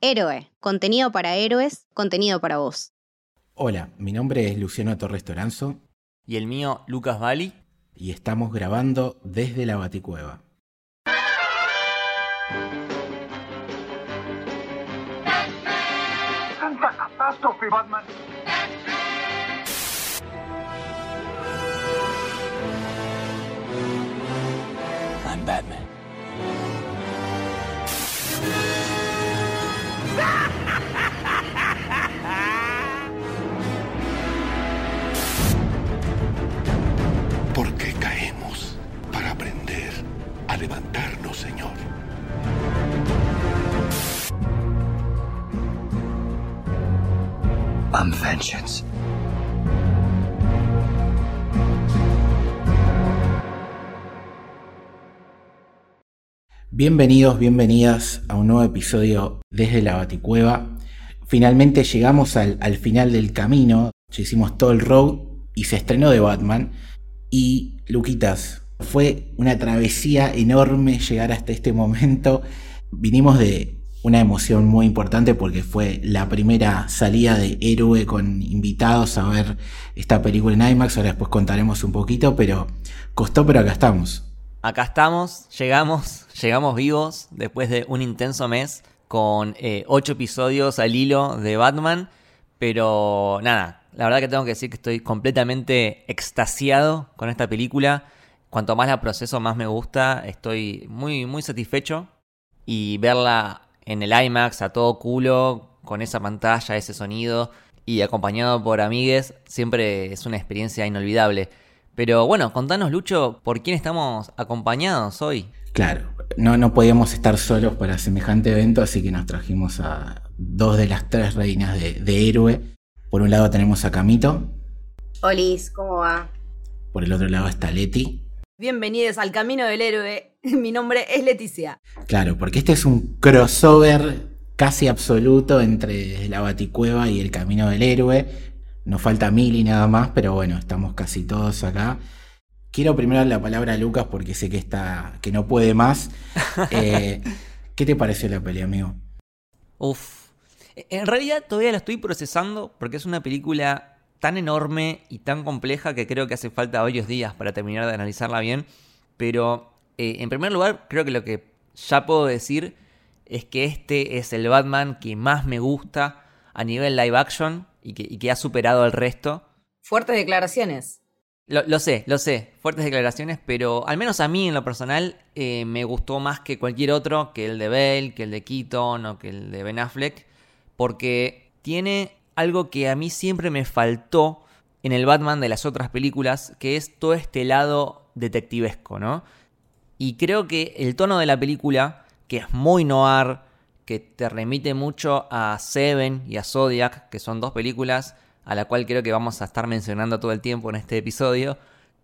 Héroe, contenido para héroes, contenido para vos. Hola, mi nombre es Luciano Torres Toranzo. Y el mío, Lucas Bali. Y estamos grabando desde la Baticueva. ¡Santa catástrofe, Batman! I'm Batman. Levantarnos, Señor. I'm vengeance. Bienvenidos, bienvenidas a un nuevo episodio desde la Baticueva. Finalmente llegamos al, al final del camino, ya hicimos todo el road y se estrenó de Batman. Y Luquitas, fue una travesía enorme llegar hasta este momento. Vinimos de una emoción muy importante porque fue la primera salida de héroe con invitados a ver esta película en IMAX. Ahora después contaremos un poquito, pero costó, pero acá estamos. Acá estamos, llegamos, llegamos vivos después de un intenso mes con eh, ocho episodios al hilo de Batman. Pero nada, la verdad que tengo que decir que estoy completamente extasiado con esta película. Cuanto más la proceso, más me gusta. Estoy muy, muy satisfecho. Y verla en el IMAX a todo culo, con esa pantalla, ese sonido, y acompañado por amigues, siempre es una experiencia inolvidable. Pero bueno, contanos, Lucho, ¿por quién estamos acompañados hoy? Claro, no, no podíamos estar solos para semejante evento, así que nos trajimos a dos de las tres reinas de, de héroe. Por un lado tenemos a Camito. Olis, ¿cómo va? Por el otro lado está Leti. Bienvenidos al Camino del Héroe. Mi nombre es Leticia. Claro, porque este es un crossover casi absoluto entre la Baticueva y el Camino del Héroe. Nos falta Mili nada más, pero bueno, estamos casi todos acá. Quiero primero dar la palabra a Lucas porque sé que está. que no puede más. Eh, ¿Qué te pareció la pelea, amigo? Uf. En realidad todavía la estoy procesando porque es una película tan enorme y tan compleja que creo que hace falta varios días para terminar de analizarla bien. Pero eh, en primer lugar, creo que lo que ya puedo decir es que este es el Batman que más me gusta a nivel live action y que, y que ha superado al resto. Fuertes declaraciones. Lo, lo, sé, lo sé, fuertes declaraciones, pero al menos a mí en lo personal eh, me gustó más que cualquier otro, que el de Bale, que el de Keaton o que el de Ben Affleck, porque tiene algo que a mí siempre me faltó en el Batman de las otras películas, que es todo este lado detectivesco, ¿no? Y creo que el tono de la película, que es muy noir, que te remite mucho a Seven y a Zodiac, que son dos películas a la cual creo que vamos a estar mencionando todo el tiempo en este episodio,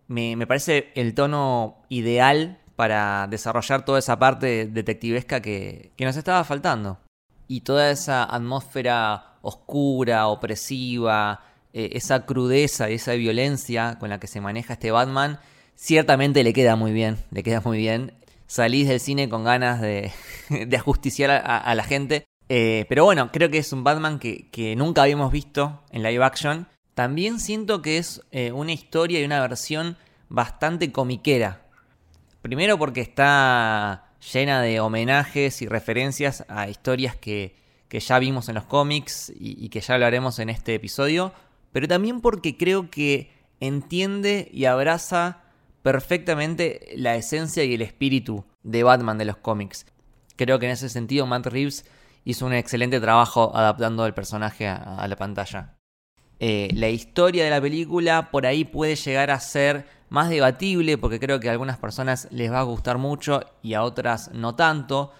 me, parece el tono ideal para desarrollar toda esa parte detectivesca que, que nos estaba faltando. Y toda esa atmósfera oscura, opresiva, eh, esa crudeza y esa violencia con la que se maneja este Batman, ciertamente le queda muy bien, le queda muy bien. Salís del cine con ganas de, de ajusticiar a, la gente. Eh, pero bueno, creo que es un Batman que, que, nunca habíamos visto en live action. También siento que es eh, una historia y una versión bastante comiquera. Primero porque está llena de homenajes y referencias a historias que, que ya vimos en los cómics y, que ya hablaremos en este episodio. Pero también porque creo que entiende y abraza perfectamente la esencia y el espíritu de Batman de los cómics. Creo que en ese sentido Matt Reeves hizo un excelente trabajo adaptando el personaje a, a la pantalla. Eh, la historia de la película por ahí puede llegar a ser más debatible porque creo que a algunas personas les va a gustar mucho y a otras no tanto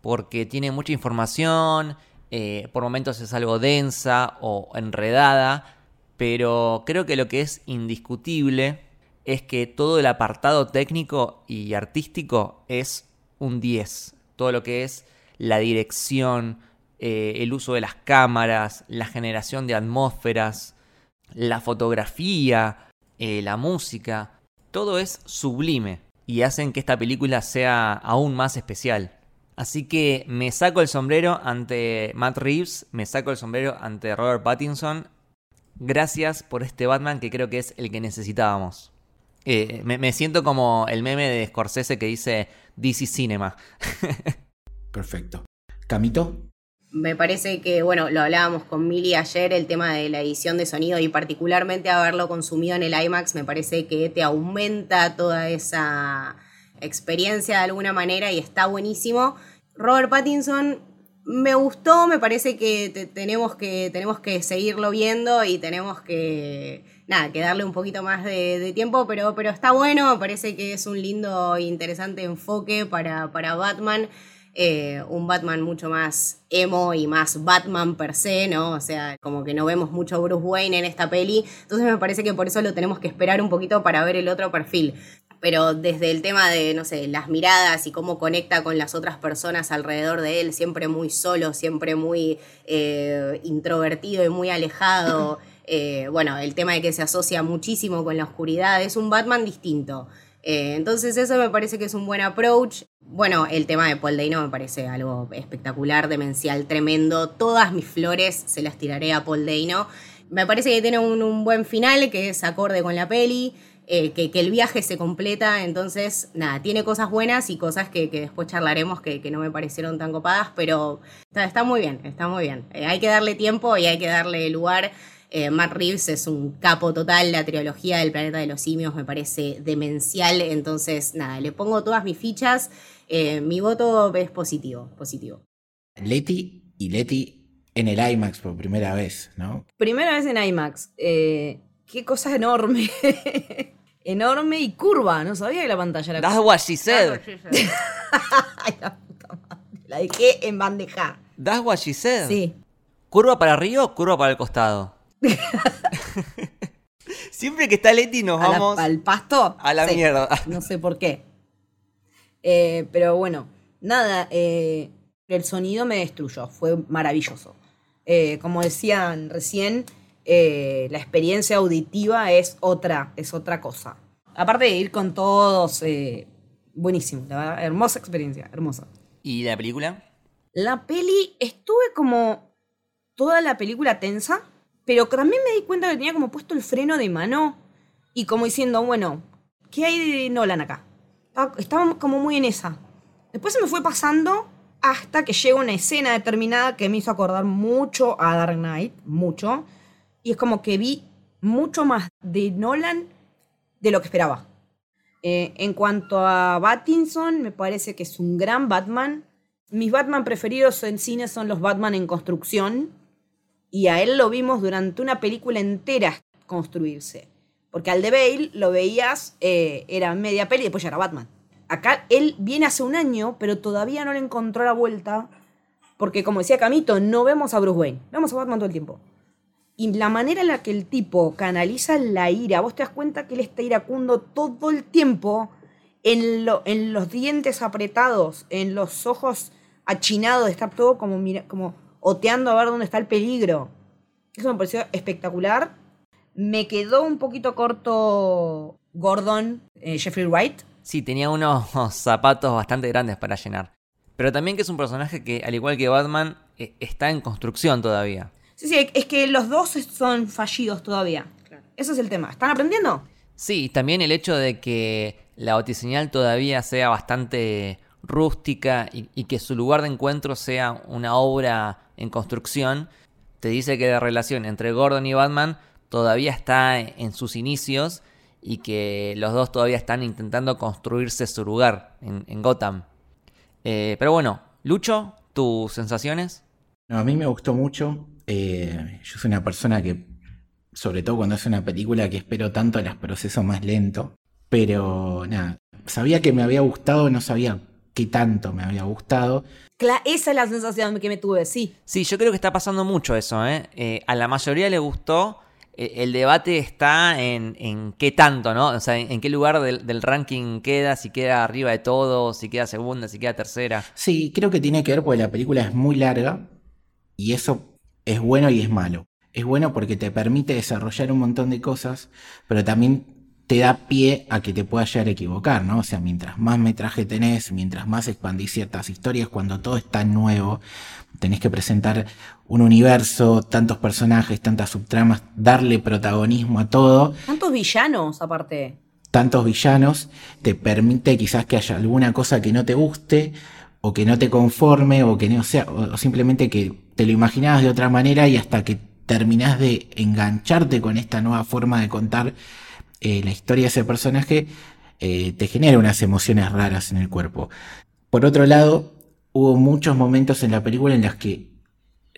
porque tiene mucha información, eh, por momentos es algo densa o enredada, pero creo que lo que es indiscutible es que todo el apartado técnico y artístico es un 10. Todo lo que es la dirección, eh, el uso de las cámaras, la generación de atmósferas, la fotografía, eh, la música, todo es sublime y hacen que esta película sea aún más especial. Así que me saco el sombrero ante Matt Reeves, me saco el sombrero ante Robert Pattinson. Gracias por este Batman que creo que es el que necesitábamos. Eh, me, me siento como el meme de Scorsese que dice DC Cinema. Perfecto. Camito, Me parece que, bueno, lo hablábamos con Mili ayer, el tema de la edición de sonido y particularmente haberlo consumido en el IMAX, me parece que te aumenta toda esa experiencia de alguna manera y está buenísimo. Robert Pattinson me gustó, me parece que te- tenemos que tenemos que seguirlo viendo y tenemos que nada, que darle un poquito más de, de tiempo, pero, pero está bueno, me parece que es un lindo e interesante enfoque para, para Batman. Eh, un Batman mucho más emo y más Batman per se, ¿no? O sea, como que no vemos mucho Bruce Wayne en esta peli. Entonces me parece que por eso lo tenemos que esperar un poquito para ver el otro perfil. Pero desde el tema de, no sé, las miradas y cómo conecta con las otras personas alrededor de él, siempre muy solo, siempre muy eh, introvertido y muy alejado. Eh, bueno, el tema de que se asocia muchísimo con la oscuridad, es un Batman distinto. Eh, entonces eso me parece que es un buen approach. Bueno, el tema de Paul Dano me parece algo espectacular, demencial, tremendo. Todas mis flores se las tiraré a Paul Dano. Me parece que tiene un, un buen final, que es acorde con la peli, eh, que, que el viaje se completa. Entonces, nada, tiene cosas buenas y cosas que, que después charlaremos que, que no me parecieron tan copadas, pero está, está muy bien, está muy bien. Eh, hay que darle tiempo y hay que darle lugar. Eh, Matt Reeves es un capo total, la trilogía del planeta de los simios me parece demencial, entonces nada, le pongo todas mis fichas, eh, mi voto es positivo, positivo. Leti y Leti en el IMAX por primera vez, ¿no? Primera vez en IMAX. Eh, qué cosa enorme. enorme y curva. No sabía que la pantalla era That's what she said. Ay, la puta madre. La dejé en bandeja. That's what she said. Sí. ¿Curva para arriba o curva para el costado? Siempre que está Leti nos A la- vamos al pasto. a la Sí. mierda. No sé por qué. Eh, pero bueno, nada, eh, el sonido me destruyó, fue maravilloso. Eh, como decían recién, eh, la experiencia auditiva es otra, es otra cosa. Aparte de ir con todos, eh, buenísimo, la verdad, hermosa experiencia, hermosa. ¿Y la película? La peli, estuve como toda la película tensa, pero también me di cuenta que tenía como puesto el freno de mano y como diciendo, bueno, ¿qué hay de Nolan acá? Estaba- Estaba como muy en esa. Después se me fue pasando hasta que llega una escena determinada que me hizo acordar mucho a Dark Knight, mucho. Y es como que vi mucho más de Nolan de lo que esperaba. Eh, en cuanto a Pattinson, me parece que es un gran Batman. Mis Batman preferidos en cine son los Batman en construcción. Y a él lo vimos durante una película entera construirse. Porque al de Bale lo veías, eh, era media peli y después ya era Batman. Acá él viene hace un año, pero todavía no le encontró la vuelta. Porque como decía Camito, no vemos a Bruce Wayne, vemos a Batman todo el tiempo. Y la manera en la que el tipo canaliza la ira, vos te das cuenta que él está iracundo todo el tiempo en, lo- en los dientes apretados, en los ojos achinados, estar todo como, mira, como oteando a ver dónde está el peligro. Eso me pareció espectacular. Me quedó un poquito corto Gordon, eh, Jeffrey Wright. Sí, tenía unos zapatos bastante grandes para llenar. Pero también que es un personaje que, al igual que Batman, eh, está en construcción todavía. Sí, sí, es que los dos son fallidos todavía. Ese es el tema. ¿Están aprendiendo? Sí, y también el hecho de que la batiseñal todavía sea bastante rústica y, y que su lugar de encuentro sea una obra en construcción, te dice que la relación entre Gordon y Batman todavía está en sus inicios y que los dos todavía están intentando construirse su lugar en, en Gotham. Eh, pero bueno, Lucho, tus sensaciones. No, a mí me gustó mucho. Eh, yo soy una persona que, sobre todo cuando hace una película, que espero tanto las proceso más lento. Pero nada, sabía que me había gustado, no sabía qué tanto me había gustado. Cla- esa es la sensación que me tuve, sí. Sí, yo creo que está pasando mucho eso, ¿eh? Eh, a la mayoría le gustó. Eh, el debate está en, en qué tanto, ¿no? O sea, en, en qué lugar del, del ranking queda, si queda arriba de todo, si queda segunda, si queda tercera. Sí, creo que tiene que ver porque la película es muy larga y eso es bueno y es malo. Es bueno porque te permite desarrollar un montón de cosas, pero también te da pie a que te puedas llegar a equivocar, ¿no? O sea, mientras más metraje tenés, mientras más expandís ciertas historias, cuando todo está nuevo, tenés que presentar un universo, tantos personajes, tantas subtramas, darle protagonismo a todo. Tantos villanos, aparte. Tantos villanos, te permite quizás que haya alguna cosa que no te guste, o que no te conforme, o que no sea, o simplemente que te lo imaginabas de otra manera y hasta que terminás de engancharte con esta nueva forma de contar eh, la historia de ese personaje, eh, te genera unas emociones raras en el cuerpo. Por otro lado, hubo muchos momentos en la película en los que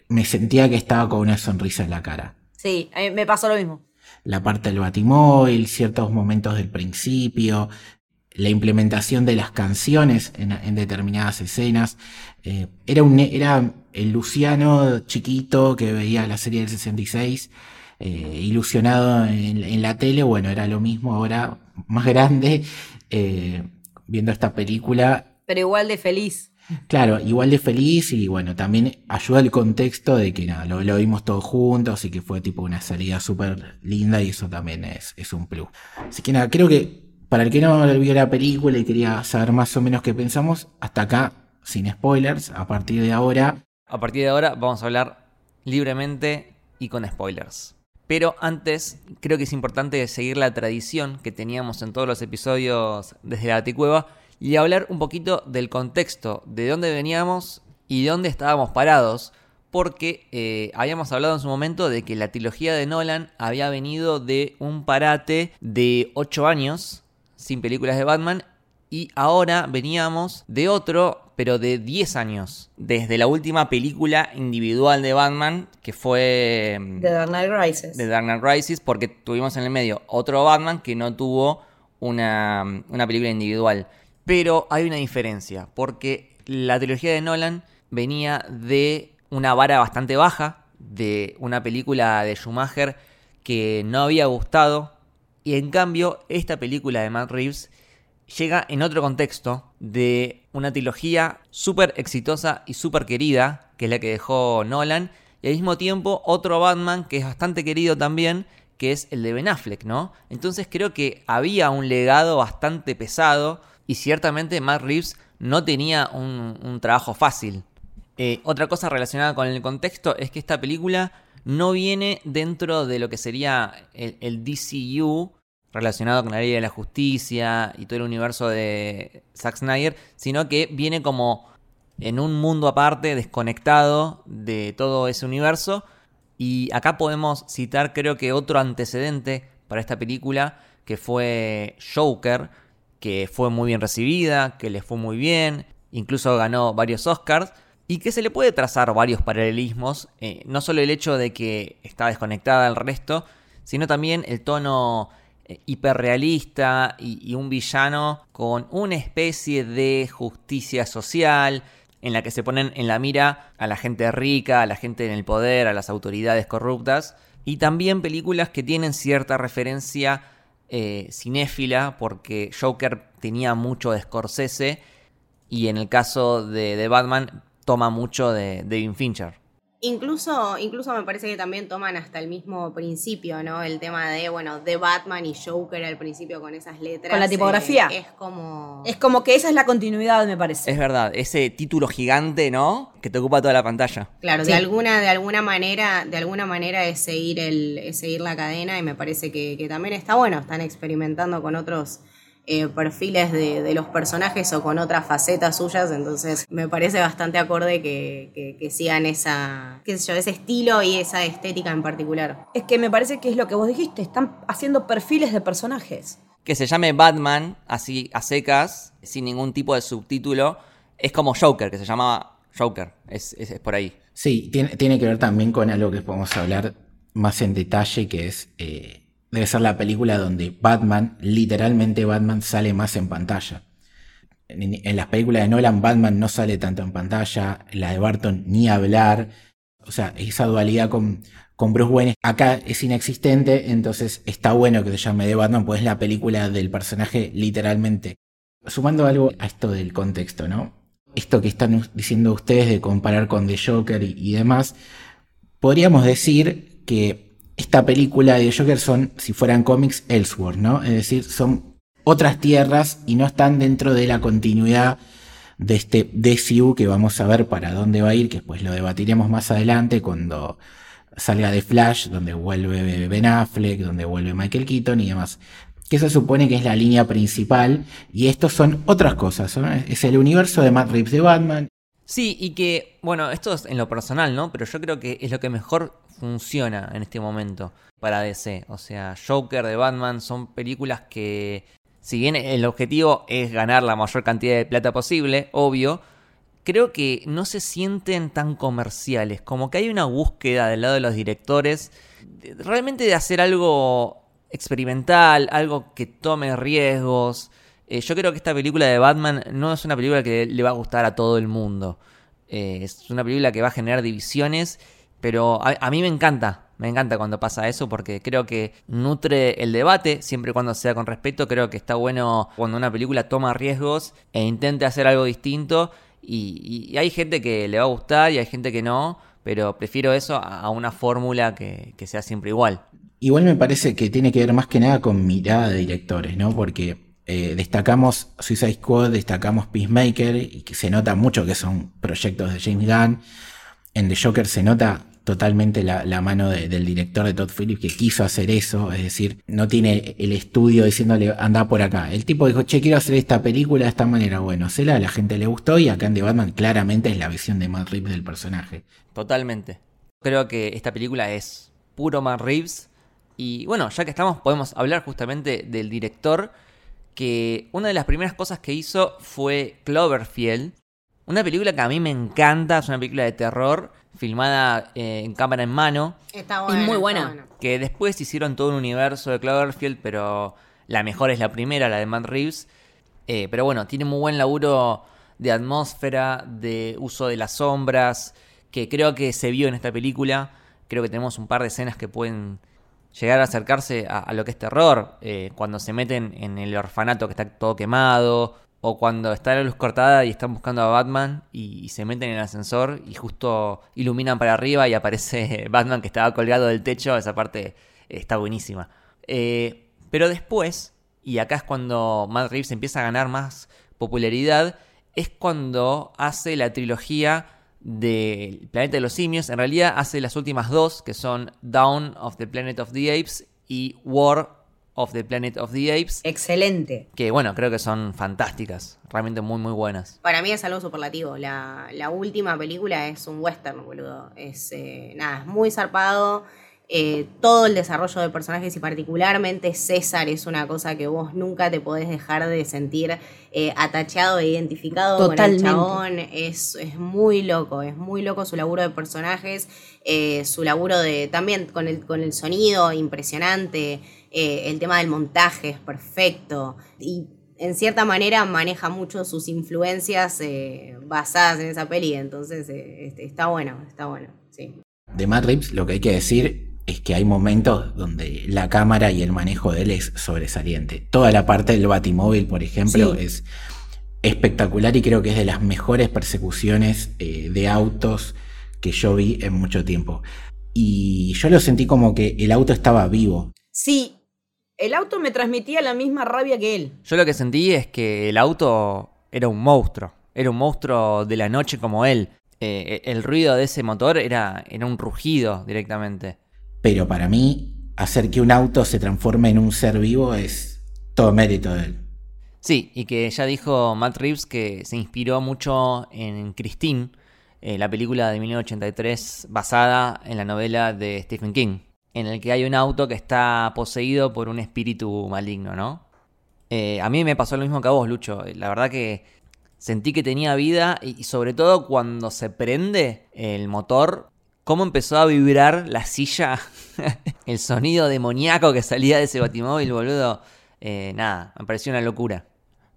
me sentía que estaba con una sonrisa en la cara. Sí, me pasó lo mismo. La parte del batimóvil, ciertos momentos del principio, la implementación de las canciones en, determinadas escenas. Eh, era, un, era el Luciano chiquito que veía la serie del 66 eh, ilusionado en, la tele, bueno, era lo mismo ahora, más grande, eh, viendo esta película. Pero igual de feliz. Claro, igual de feliz y bueno, también ayuda el contexto de que nada, lo, vimos todos juntos y que fue tipo una salida súper linda y eso también es, es un plus. Así que nada, creo que para el que no vio la película y quería saber más o menos qué pensamos, hasta acá, sin spoilers, a partir de ahora. A partir de ahora vamos a hablar libremente y con spoilers. Pero antes, creo que es importante seguir la tradición que teníamos en todos los episodios desde la Baticueva y hablar un poquito del contexto, de dónde veníamos y de dónde estábamos parados, porque eh, habíamos hablado en su momento de que la trilogía de Nolan había venido de un parate de 8 años sin películas de Batman y ahora veníamos de otro, pero de 10 años, desde la última película individual de Batman, que fue... Mm, The Dark Knight Rises. The Dark Knight Rises, porque tuvimos en el medio otro Batman que no tuvo una, una película individual. Pero hay una diferencia, porque la trilogía de Nolan venía de una vara bastante baja, de una película de Schumacher que no había gustado, y en cambio esta película de Matt Reeves llega en otro contexto de una trilogía súper exitosa y súper querida, que es la que dejó Nolan, y al mismo tiempo otro Batman que es bastante querido también, que es el de Ben Affleck, ¿no? Entonces creo que había un legado bastante pesado y ciertamente Matt Reeves no tenía un, trabajo fácil. Eh, otra cosa relacionada con el contexto es que esta película no viene dentro de lo que sería el, el DCU, relacionado con la ley de la justicia y todo el universo de Zack Snyder, sino que viene como en un mundo aparte, desconectado de todo ese universo. Y acá podemos citar creo que otro antecedente para esta película, que fue Joker, que fue muy bien recibida, que le fue muy bien, incluso ganó varios Oscars, y que se le puede trazar varios paralelismos, eh, no solo el hecho de que está desconectada del resto, sino también el tono hiperrealista y, un villano con una especie de justicia social en la que se ponen en la mira a la gente rica, a la gente en el poder, a las autoridades corruptas, y también películas que tienen cierta referencia eh, cinéfila, porque Joker tenía mucho de Scorsese, y en el caso de, de Batman toma mucho de David Fincher. Incluso, incluso me parece que también toman hasta el mismo principio, ¿no? El tema de, bueno, de Batman y Joker al principio con esas letras. Con la tipografía. Eh, es como. Es como que esa es la continuidad, me parece. Es verdad, ese título gigante, ¿no? Que te ocupa toda la pantalla. Claro, de alguna, de alguna manera, de alguna manera es seguir el, es seguir la cadena, y me parece que, que también está bueno. Están experimentando con otros eh, perfiles de, los personajes o con otras facetas suyas, entonces me parece bastante acorde que, que, sigan esa, qué sé yo, ese estilo y esa estética en particular. Es que me parece que es lo que vos dijiste, están haciendo perfiles de personajes. Que se llame Batman, así a secas, sin ningún tipo de subtítulo, es como Joker, que se llamaba Joker, es, es, por ahí. Sí, tiene, tiene, que ver también con algo que podemos hablar más en detalle, que es... Eh, debe ser la película donde Batman, literalmente Batman, sale más en pantalla. En, las películas de Nolan, Batman no sale tanto en pantalla, la de Barton ni hablar. O sea, esa dualidad con, con Bruce Wayne acá es inexistente, entonces está bueno que se llame de Batman, pues es la película del personaje literalmente. Sumando algo a esto del contexto, ¿no? Esto que están diciendo ustedes de comparar con The Joker y demás, podríamos decir que esta película de Joker son, si fueran cómics, Elseworld, ¿no? Es decir, son otras tierras y no están dentro de la continuidad de este DCU que vamos a ver para dónde va a ir, que pues lo debatiremos más adelante cuando salga de Flash, donde vuelve Ben Affleck, donde vuelve Michael Keaton y demás. Que se supone que es la línea principal y estos son otras cosas. ¿no? Es el universo de Matt Reeves de Batman. Sí, y que, bueno, esto es en lo personal, ¿no? Pero yo creo que es lo que mejor funciona en este momento para DC. O sea, Joker de Batman son películas que, si bien el objetivo es ganar la mayor cantidad de plata posible, obvio, creo que no se sienten tan comerciales. Como que hay una búsqueda del lado de los directores realmente de hacer algo experimental, algo que tome riesgos. Eh, yo creo que esta película de Batman no es una película que le va a gustar a todo el mundo. Eh, es una película que va a generar divisiones, pero a, mí me encanta, me encanta cuando pasa eso porque creo que nutre el debate, siempre y cuando sea con respeto. Creo que está bueno cuando una película toma riesgos e intente hacer algo distinto. Y, hay gente que le va a gustar y hay gente que no, pero prefiero eso a una fórmula que, que sea siempre igual. Igual me parece que tiene que ver más que nada con mirada de directores, ¿no? Porque eh, destacamos Suicide Squad, destacamos Peacemaker, y que se nota mucho que son proyectos de James Gunn. En The Joker se nota totalmente la, mano del director de Todd Phillips que quiso hacer eso, es decir, no tiene el estudio diciéndole anda por acá. El tipo dijo, che, quiero hacer esta película de esta manera. Bueno, se la, la gente le gustó y acá en The Batman claramente es la visión de Matt Reeves del personaje. Totalmente. Creo que esta película es puro Matt Reeves. Y bueno, ya que estamos, podemos hablar justamente del director que una de las primeras cosas que hizo fue Cloverfield. Una película que a mí me encanta, es una película de terror filmada eh, en cámara en mano. Está buena. muy buena. Que después hicieron todo un universo de Cloverfield, pero la mejor es la primera, la de Matt Reeves. Eh, pero bueno, tiene muy buen laburo de atmósfera, de uso de las sombras, que creo que se vio en esta película. Creo que tenemos un par de escenas que pueden llegar a acercarse a, lo que es terror, eh, cuando se meten en el orfanato que está todo quemado, o cuando está la luz cortada y están buscando a Batman y, se meten en el ascensor y justo iluminan para arriba y aparece Batman que estaba colgado del techo, esa parte está buenísima. Eh, pero después, y acá es cuando Matt Reeves empieza a ganar más popularidad, es cuando hace la trilogía del Planeta de los Simios. En realidad hace las últimas dos, que son Down of the Planet of the Apes y War of the Planet of the Apes. Excelente. Que bueno, creo que son fantásticas. Realmente muy, muy buenas. Para mí es algo superlativo. La, última película es un western, boludo. Es, eh, nada, es muy zarpado. Eh, todo el desarrollo de personajes y particularmente César es una cosa que vos nunca te podés dejar de sentir eh, atachado e identificado con el chabón. Es, es, muy loco, es muy loco su laburo de personajes, eh, su laburo de también con el, con el sonido impresionante, el tema del montaje es perfecto y en cierta manera maneja mucho sus influencias basadas en esa peli, entonces este, está bueno, está bueno, sí. De Matt Reeves lo que hay que decir es que hay momentos donde la cámara y el manejo de él es sobresaliente. Toda la parte del Batimóvil, por ejemplo, es espectacular y creo que es de las mejores persecuciones eh, de autos que yo vi en mucho tiempo. Y yo lo sentí como que el auto estaba vivo. Sí, el auto me transmitía la misma rabia que él. Yo lo que sentí es que el auto era un monstruo. Era un monstruo de la noche como él. Eh, el ruido de ese motor era, era un rugido directamente. Pero para mí, hacer que un auto se transforme en un ser vivo es todo mérito de él. Sí, y que ya dijo Matt Reeves que se inspiró mucho en Christine, eh, la película de 1983 basada en la novela de Stephen King, en el que hay un auto que está poseído por un espíritu maligno, ¿no? Eh, a mí me pasó lo mismo que a vos, Lucho. La verdad que sentí que tenía vida y sobre todo cuando se prende el motor cómo empezó a vibrar la silla, el sonido demoníaco que salía de ese batimóvil, boludo. Eh, nada, me pareció una locura.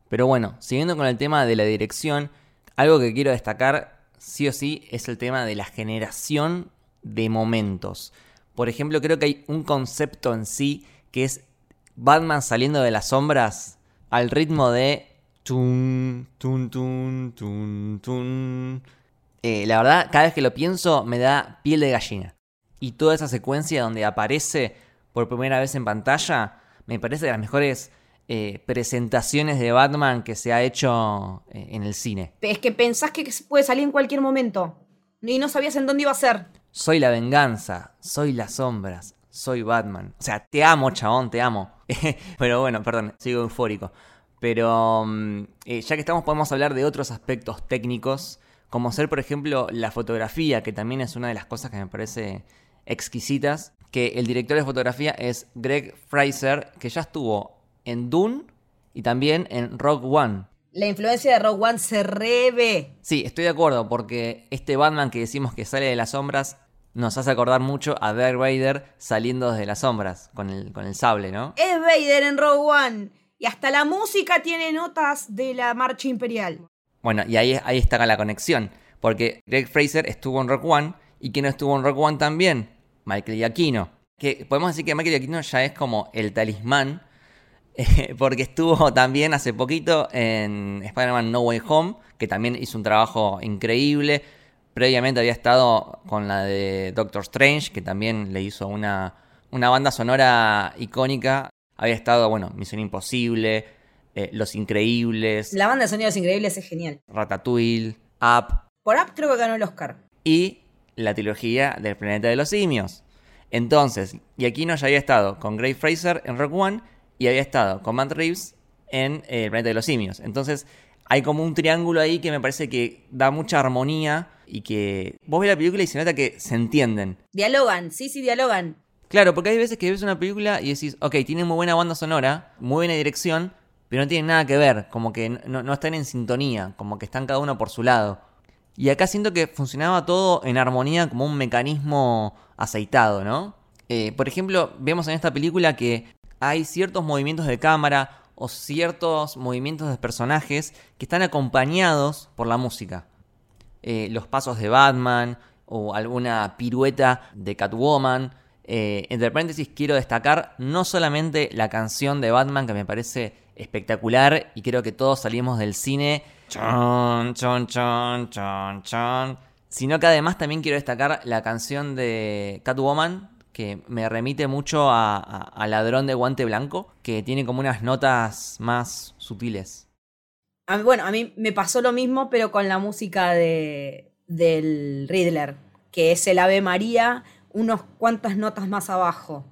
Pero bueno, siguiendo con el tema de la dirección, algo que quiero destacar sí o sí es el tema de la generación de momentos. Por ejemplo, creo que hay un concepto en sí que es Batman saliendo de las sombras al ritmo de eh, la verdad, cada vez que lo pienso me da piel de gallina. y toda esa secuencia donde aparece por primera vez en pantalla, me parece de las mejores eh, presentaciones de Batman que se ha hecho eh, en el cine. Es que pensás que puede salir en cualquier momento. Y no sabías en dónde iba a ser. Soy la venganza, soy las sombras, soy Batman. O sea, te amo, chabón, te amo. Pero bueno, perdón, sigo eufórico. Pero mm, eh, ya que estamos, podemos hablar de otros aspectos técnicos, como ser, por ejemplo, la fotografía, que también es una de las cosas que me parece exquisitas. Que el director de fotografía es Greg Fraser, que ya estuvo en Dune y también en Rogue One. La influencia de Rogue One se reve. Sí, estoy de acuerdo, porque este Batman que decimos que sale de las sombras nos hace acordar mucho a Darth Vader saliendo desde las sombras con el, con el sable, ¿no? Es Vader en Rogue One. Y hasta la música tiene notas de la marcha imperial. Bueno, y ahí, ahí está la conexión. Porque Greg Fraser estuvo en Rogue One. ¿Y quién no estuvo en Rogue One también? Michael Giacchino. Que podemos decir que Michael Giacchino ya es como el talismán. eh, porque estuvo también hace poquito en Spider-Man No Way Home. Que también hizo un trabajo increíble. Previamente había estado con la de Doctor Strange. Que también le hizo una, una banda sonora icónica. Había estado, bueno, Misión Imposible. Eh, Los Increíbles. La banda de sonidos increíbles es genial. Ratatouille. Up. Por Up creo que ganó el Oscar. y la trilogía del planeta de los simios. Entonces, Giacchino ya había estado con Grey Fraser en Rock One y había estado con Matt Reeves en eh, el planeta de los simios. Entonces, hay como un triángulo ahí que me parece que da mucha armonía y que vos ves la película y se nota que se entienden. Dialogan, sí, sí, dialogan. Claro, porque hay veces que ves una película y decís, ok, tiene muy buena banda sonora, muy buena dirección, pero no tienen nada que ver, como que no, no están en sintonía, como que están cada uno por su lado. Y acá siento que funcionaba todo en armonía como un mecanismo aceitado, ¿no? Eh, por ejemplo, vemos en esta película que hay ciertos movimientos de cámara o ciertos movimientos de personajes que están acompañados por la música. Eh, los pasos de Batman o alguna pirueta de Catwoman. Eh, entre paréntesis quiero destacar no solamente la canción de Batman que me parece espectacular y creo que todos salimos del cine chon, chon, chon, chon, chon, sino que además también quiero destacar la canción de Catwoman que me remite mucho a, a- a Ladrón de Guante Blanco que tiene como unas notas más sutiles. A mí- bueno, a mí me pasó lo mismo, pero con la música de, del Riddler, que es el Ave María, unos cuantas notas más abajo.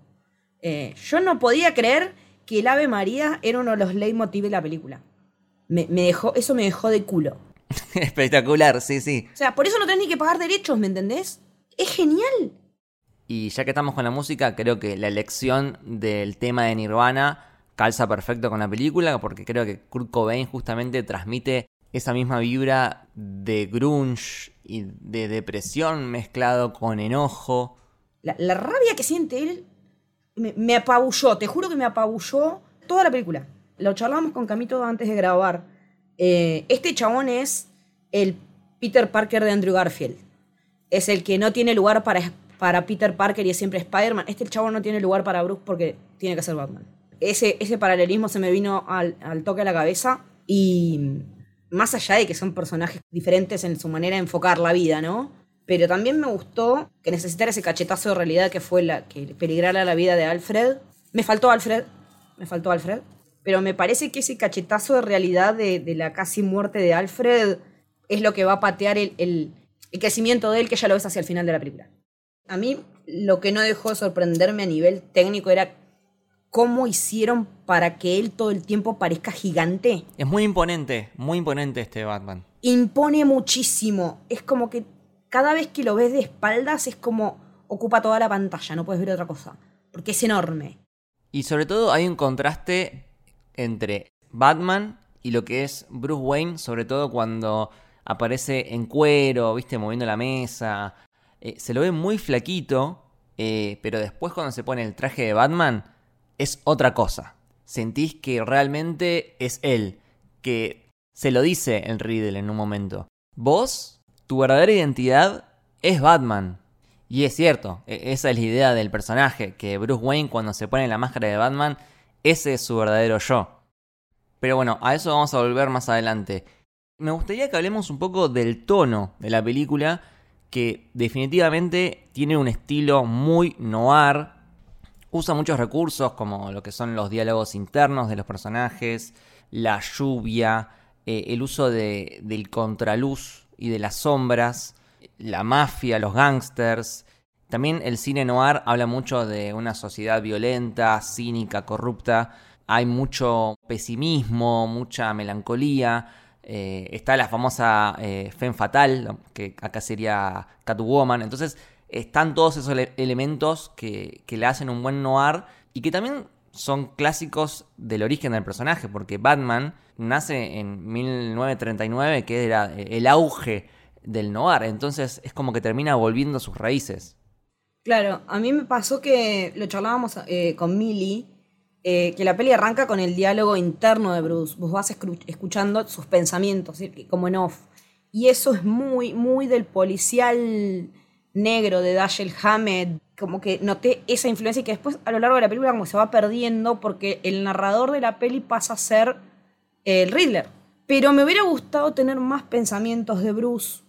Eh, yo no podía creer que el Ave María era uno de los leitmotiv de la película. Me, me dejó, eso me dejó de culo. Espectacular, sí, sí. O sea, por eso no tenés ni que pagar derechos, ¿me entendés? Es genial. Y ya que estamos con la música, creo que la elección del tema de Nirvana calza perfecto con la película, porque creo que Kurt Cobain justamente transmite esa misma vibra de grunge y de depresión mezclado con enojo. La, la rabia que siente él me, apabulló, te juro que me apabulló toda la película. Lo charlábamos con Camito antes de grabar. Eh, este chabón es el Peter Parker de Andrew Garfield. Es el que no tiene lugar para, para Peter Parker y es siempre Spider-Man. Este chabón no tiene lugar para Bruce porque tiene que ser Batman. Ese, ese paralelismo se me vino al, al toque a la cabeza y más allá de que son personajes diferentes en su manera de enfocar la vida, ¿no? Pero también me gustó que necesitara ese cachetazo de realidad que fue la que peligrara la vida de Alfred. Me faltó Alfred, me faltó Alfred. Pero me parece que ese cachetazo de realidad de, de la casi muerte de Alfred es lo que va a patear el, el- el crecimiento de él, que ya lo ves hacia el final de la película. A mí lo que no dejó de sorprenderme a nivel técnico era cómo hicieron para que él todo el tiempo parezca gigante Es muy imponente, muy imponente este Batman. impone muchísimo. Es como que cada vez que lo ves de espaldas es como ocupa toda la pantalla, no puedes ver otra cosa. Porque es enorme. Y sobre todo hay un contraste entre Batman y lo que es Bruce Wayne, sobre todo cuando aparece en cuero, viste, moviendo la mesa. Eh, se lo ve muy flaquito, eh, pero después cuando se pone el traje de Batman es otra cosa. Sentís que realmente es él, que se lo dice el Riddle en un momento. Vos, tu verdadera identidad es Batman. Y es cierto, e- esa es la idea del personaje, que Bruce Wayne cuando se pone la máscara de Batman, ese es su verdadero yo. Pero bueno, a eso vamos a volver más adelante. Me gustaría que hablemos un poco del tono de la película, que definitivamente tiene un estilo muy noir. Usa muchos recursos como lo que son los diálogos internos de los personajes, la lluvia, eh, el uso de, del contraluz y de las sombras, la mafia, los gangsters. También el cine noir habla mucho de una sociedad violenta, cínica, corrupta. Hay mucho pesimismo, mucha melancolía. Eh, está la famosa eh, Femme Fatal, que acá sería Catwoman. Entonces están todos esos ele- elementos que, que le hacen un buen noir y que también son clásicos del origen del personaje, porque Batman nace en 1939, que era el auge del noir. Entonces es como que termina volviendo a sus raíces. Claro, a mí me pasó que lo charlábamos eh, con Millie, eh, que la peli arranca con el diálogo interno de Bruce. Vos vas escuchando sus pensamientos, como en off. Y eso es muy, muy del policial negro de Dashiell Hammett. Como que noté esa influencia y que después a lo largo de la película como se va perdiendo porque el narrador de la peli pasa a ser el Riddler. Pero me hubiera gustado tener más pensamientos de Bruce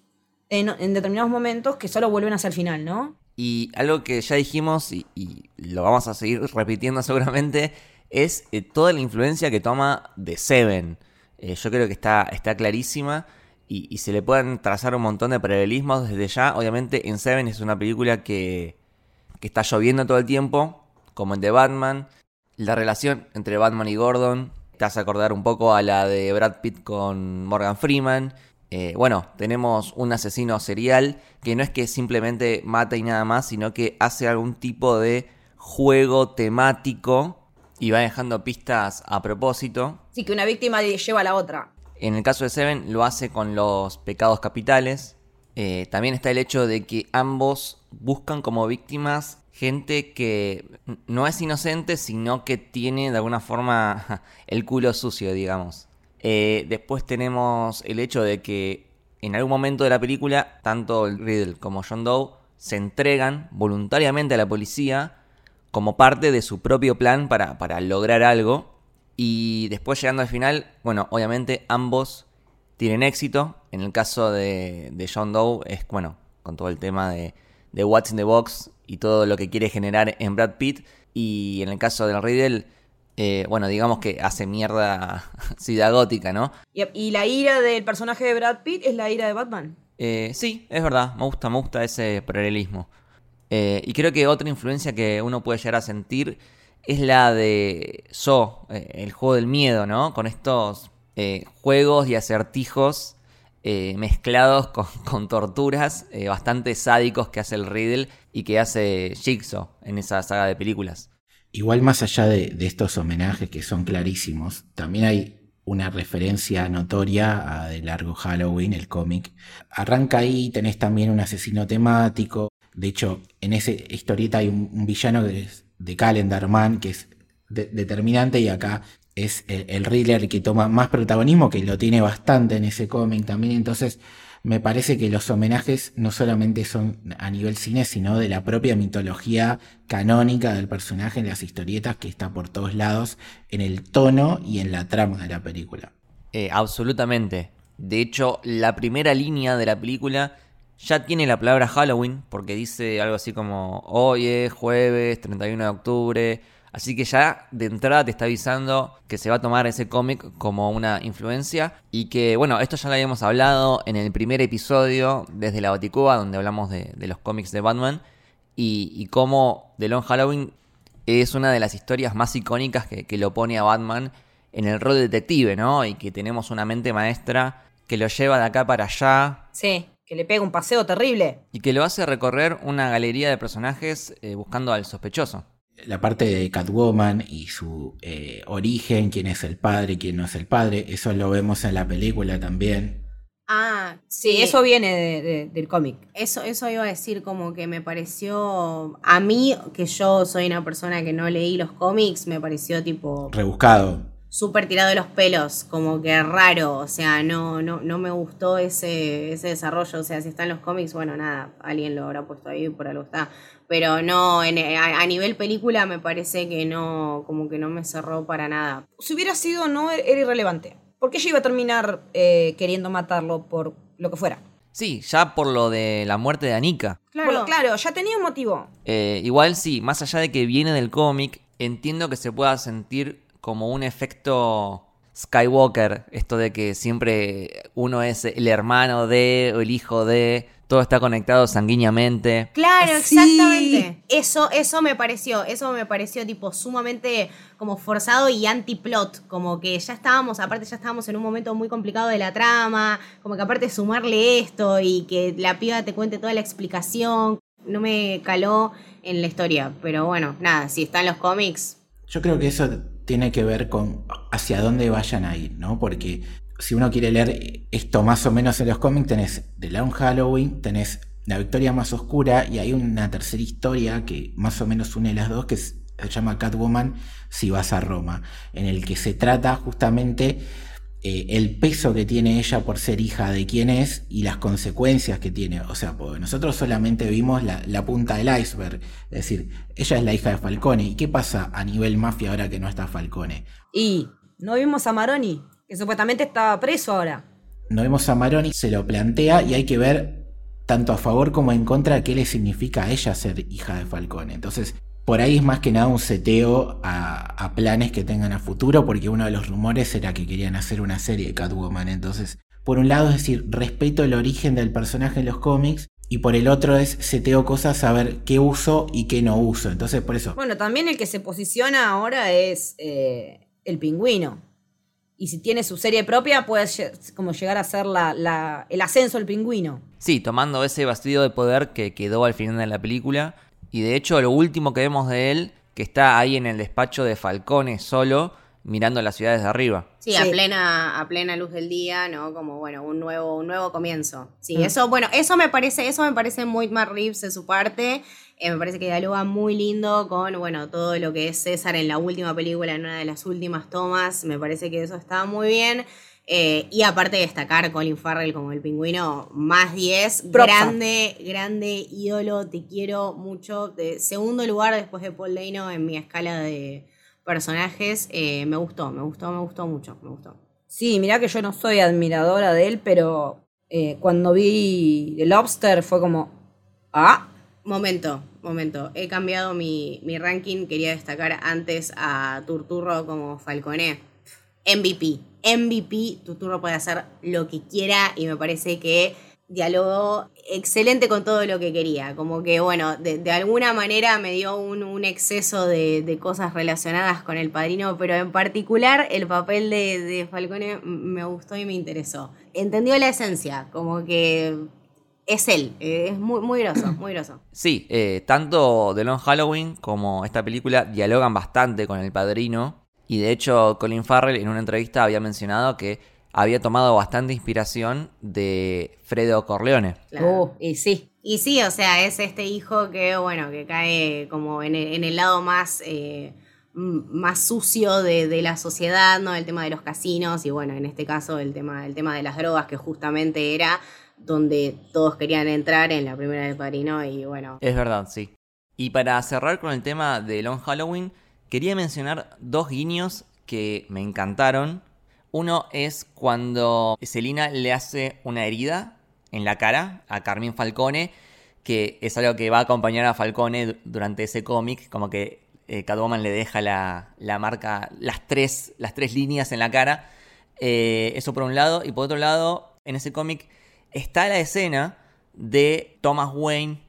en, determinados momentos que solo vuelven hacia el final, ¿no? Y algo que ya dijimos y, y lo vamos a seguir repitiendo seguramente es eh, toda la influencia que toma de Seven. Eh, yo creo que está, está clarísima y, y se le pueden trazar un montón de paralelismos desde ya. Obviamente en Seven es una película que, que está lloviendo todo el tiempo, como en The Batman. La relación entre Batman y Gordon te hace acordar un poco a la de Brad Pitt con Morgan Freeman. Eh, bueno, tenemos un asesino serial que no es que simplemente mata y nada más, sino que hace algún tipo de juego temático y va dejando pistas a propósito. Sí, que una víctima lleva a la otra. En el caso de Seven lo hace con los pecados capitales. Eh, también está el hecho de que ambos buscan como víctimas gente que no es inocente, sino que tiene de alguna forma el culo sucio, digamos. Eh, después tenemos el hecho de que en algún momento de la película, tanto Riddle como John Doe se entregan voluntariamente a la policía como parte de su propio plan para, para lograr algo. Y después llegando al final, bueno, obviamente ambos tienen éxito. En el caso de, de John Doe es, bueno, con todo el tema de, de What's in the Box y todo lo que quiere generar en Brad Pitt. Y en el caso del Riddle, eh, bueno, digamos que hace mierda Ciudad Gótica, ¿no? Y, y la ira del personaje de Brad Pitt es la ira de Batman. Eh, sí, es verdad, me gusta, me gusta ese paralelismo. Eh, y creo que otra influencia que uno puede llegar a sentir es la de So, el juego del miedo, ¿no? Con estos juegos y acertijos eh, mezclados con, torturas eh, bastante sádicos que hace el Riddle y que hace Jigsaw en esa saga de películas. Igual más allá de, estos homenajes que son clarísimos, también hay una referencia notoria a De Largo Halloween, el cómic. Arranca ahí, tenés también un asesino temático. De hecho, en esa historieta hay un, villano de Calendar Man, que es de- determinante, y acá es el, el que toma más protagonismo, que lo tiene bastante en ese cómic también. Entonces, me parece que los homenajes no solamente son a nivel cine, sino de la propia mitología canónica del personaje en las historietas que está por todos lados, en el tono y en la trama de la película. Eh, absolutamente. De hecho, la primera línea de la película ya tiene la palabra Halloween, porque dice algo así como hoy es jueves 31 de octubre. Así que ya de entrada te está avisando que se va a tomar ese cómic como una influencia. Y que, bueno, esto ya lo habíamos hablado en el primer episodio desde la Baticuba, donde hablamos de, de los cómics de Batman. Y, y cómo The Long Halloween es una de las historias más icónicas que, que lo pone a Batman en el rol de detective, ¿no? Y que tenemos una mente maestra que lo lleva de acá para allá Sí, que le pega un paseo terrible. y que lo hace recorrer una galería de personajes eh, buscando al sospechoso. La parte de Catwoman y su eh, origen, quién es el padre, quién no es el padre, eso lo vemos en la película también. Ah, Sí, eso viene de- de- del cómic. Eso, eso iba a decir como que me pareció, a mí, que yo soy una persona que no leí los cómics, me pareció tipo Rebuscado. Súper tirado de los pelos, como que raro, o sea, no, no, no me gustó ese, ese desarrollo, o sea, si está en los cómics, bueno, nada, alguien lo habrá puesto ahí, por algo está, pero no, en- a, a nivel película me parece que no, como que no me cerró para nada. Si hubiera sido no, era irrelevante. Porque ella iba a terminar eh, queriendo matarlo por lo que fuera. Sí, ya por lo de la muerte de Anika. Claro, Bueno, claro, ya tenía un motivo. Eh, igual sí, más allá de que viene del cómic, entiendo que se pueda sentir como un efecto Skywalker, esto de que siempre uno es el hermano de o el hijo de, todo está conectado sanguíneamente. Claro, Sí. exactamente. Eso, eso me pareció, eso me pareció tipo sumamente como forzado y antiplot, como que ya estábamos, aparte ya estábamos en un momento muy complicado de la trama, como que aparte sumarle esto y que la piba te cuente toda la explicación, no me caló en la historia, pero bueno, nada, si están los cómics, Yo creo que eso tiene que ver con hacia dónde vayan a ir, ¿no? Porque si uno quiere leer esto más o menos en los cómics, tenés The Long Halloween, tenés La Victoria Más Oscura y hay una tercera historia que más o menos une las dos que se llama Catwoman si vas a Roma, en el que se trata justamente eh, el peso que tiene ella por ser hija de quien es y las consecuencias que tiene. O sea, porque nosotros solamente vimos la, la punta del iceberg. Es decir, ella es la hija de Falcone. ¿Y qué pasa a nivel mafia ahora que no está Falcone? Y no vimos a Maroni, que supuestamente estaba preso ahora. No vemos a Maroni, se lo plantea y hay que ver tanto a favor como en contra qué le significa a ella ser hija de Falcone. Entonces, por ahí es más que nada un seteo a, a planes que tengan a futuro, porque uno de los rumores era que querían hacer una serie de Catwoman. Entonces, por un lado es decir, respeto el origen del personaje en los cómics, y por el otro es seteo cosas a ver qué uso y qué no uso. Entonces, por eso, Bueno, también el que se posiciona ahora es eh, el pingüino. Y si tiene su serie propia, puede como llegar a ser la, la- el ascenso del pingüino. Sí, tomando ese vestido de poder que quedó al final de la película. Y de hecho, lo último que vemos de él, que está ahí en el despacho de Falcone solo, mirando la ciudad desde arriba. Sí, A, plena, a plena luz del día, ¿no? Como, bueno, un nuevo, un nuevo comienzo. Sí, Mm. eso, bueno, eso me parece, eso me parece muy Matt Reeves de su parte. Eh, me parece que dialoga muy lindo con, bueno, todo lo que es César en la última película, en una de las últimas tomas. Me parece que eso está muy bien. Eh, y aparte de destacar Colin Farrell como el pingüino, más 10, Propa. grande, grande ídolo, te quiero mucho. De segundo lugar después de Paul Dano en mi escala de personajes, eh, me gustó, me gustó, me gustó mucho, me gustó. Sí, mirá que yo no soy admiradora de él, pero eh, cuando vi The Lobster fue como. Ah, Momento, momento. He cambiado mi, mi ranking. Quería destacar antes a Turturro como Falconé. MVP. MVP. Turturro puede hacer lo que quiera y me parece que dialogó excelente con todo lo que quería. Como que, bueno, de, alguna manera me dio un, exceso de, cosas relacionadas con el padrino, pero en particular el papel de, Falcone me gustó y me interesó. Entendió la esencia, como que es él. eh, Es muy, muy groso, muy groso. Sí, eh, tanto The Long Halloween como esta película dialogan bastante con el padrino. Y de hecho, Colin Farrell en una entrevista había mencionado que había tomado bastante inspiración de Fredo Corleone. Claro. uh, y sí. Y sí, o sea, es este hijo que, bueno, que cae como en el, en el lado más, eh, más sucio de, de la sociedad, ¿no? El tema de los casinos y, bueno, en este caso el tema, el tema de las drogas, que justamente era donde todos querían entrar en la primera del padrino y, bueno, Es verdad, sí. Y para cerrar con el tema de Long Halloween, quería mencionar dos guiños que me encantaron. Uno es cuando Selina le hace una herida en la cara a Carmín Falcone, que es algo que va a acompañar a Falcone du- durante ese cómic, como que eh, Catwoman le deja la, la marca, las tres, las tres líneas en la cara. Eh, eso por un lado. Y por otro lado, en ese cómic está la escena de Thomas Wayne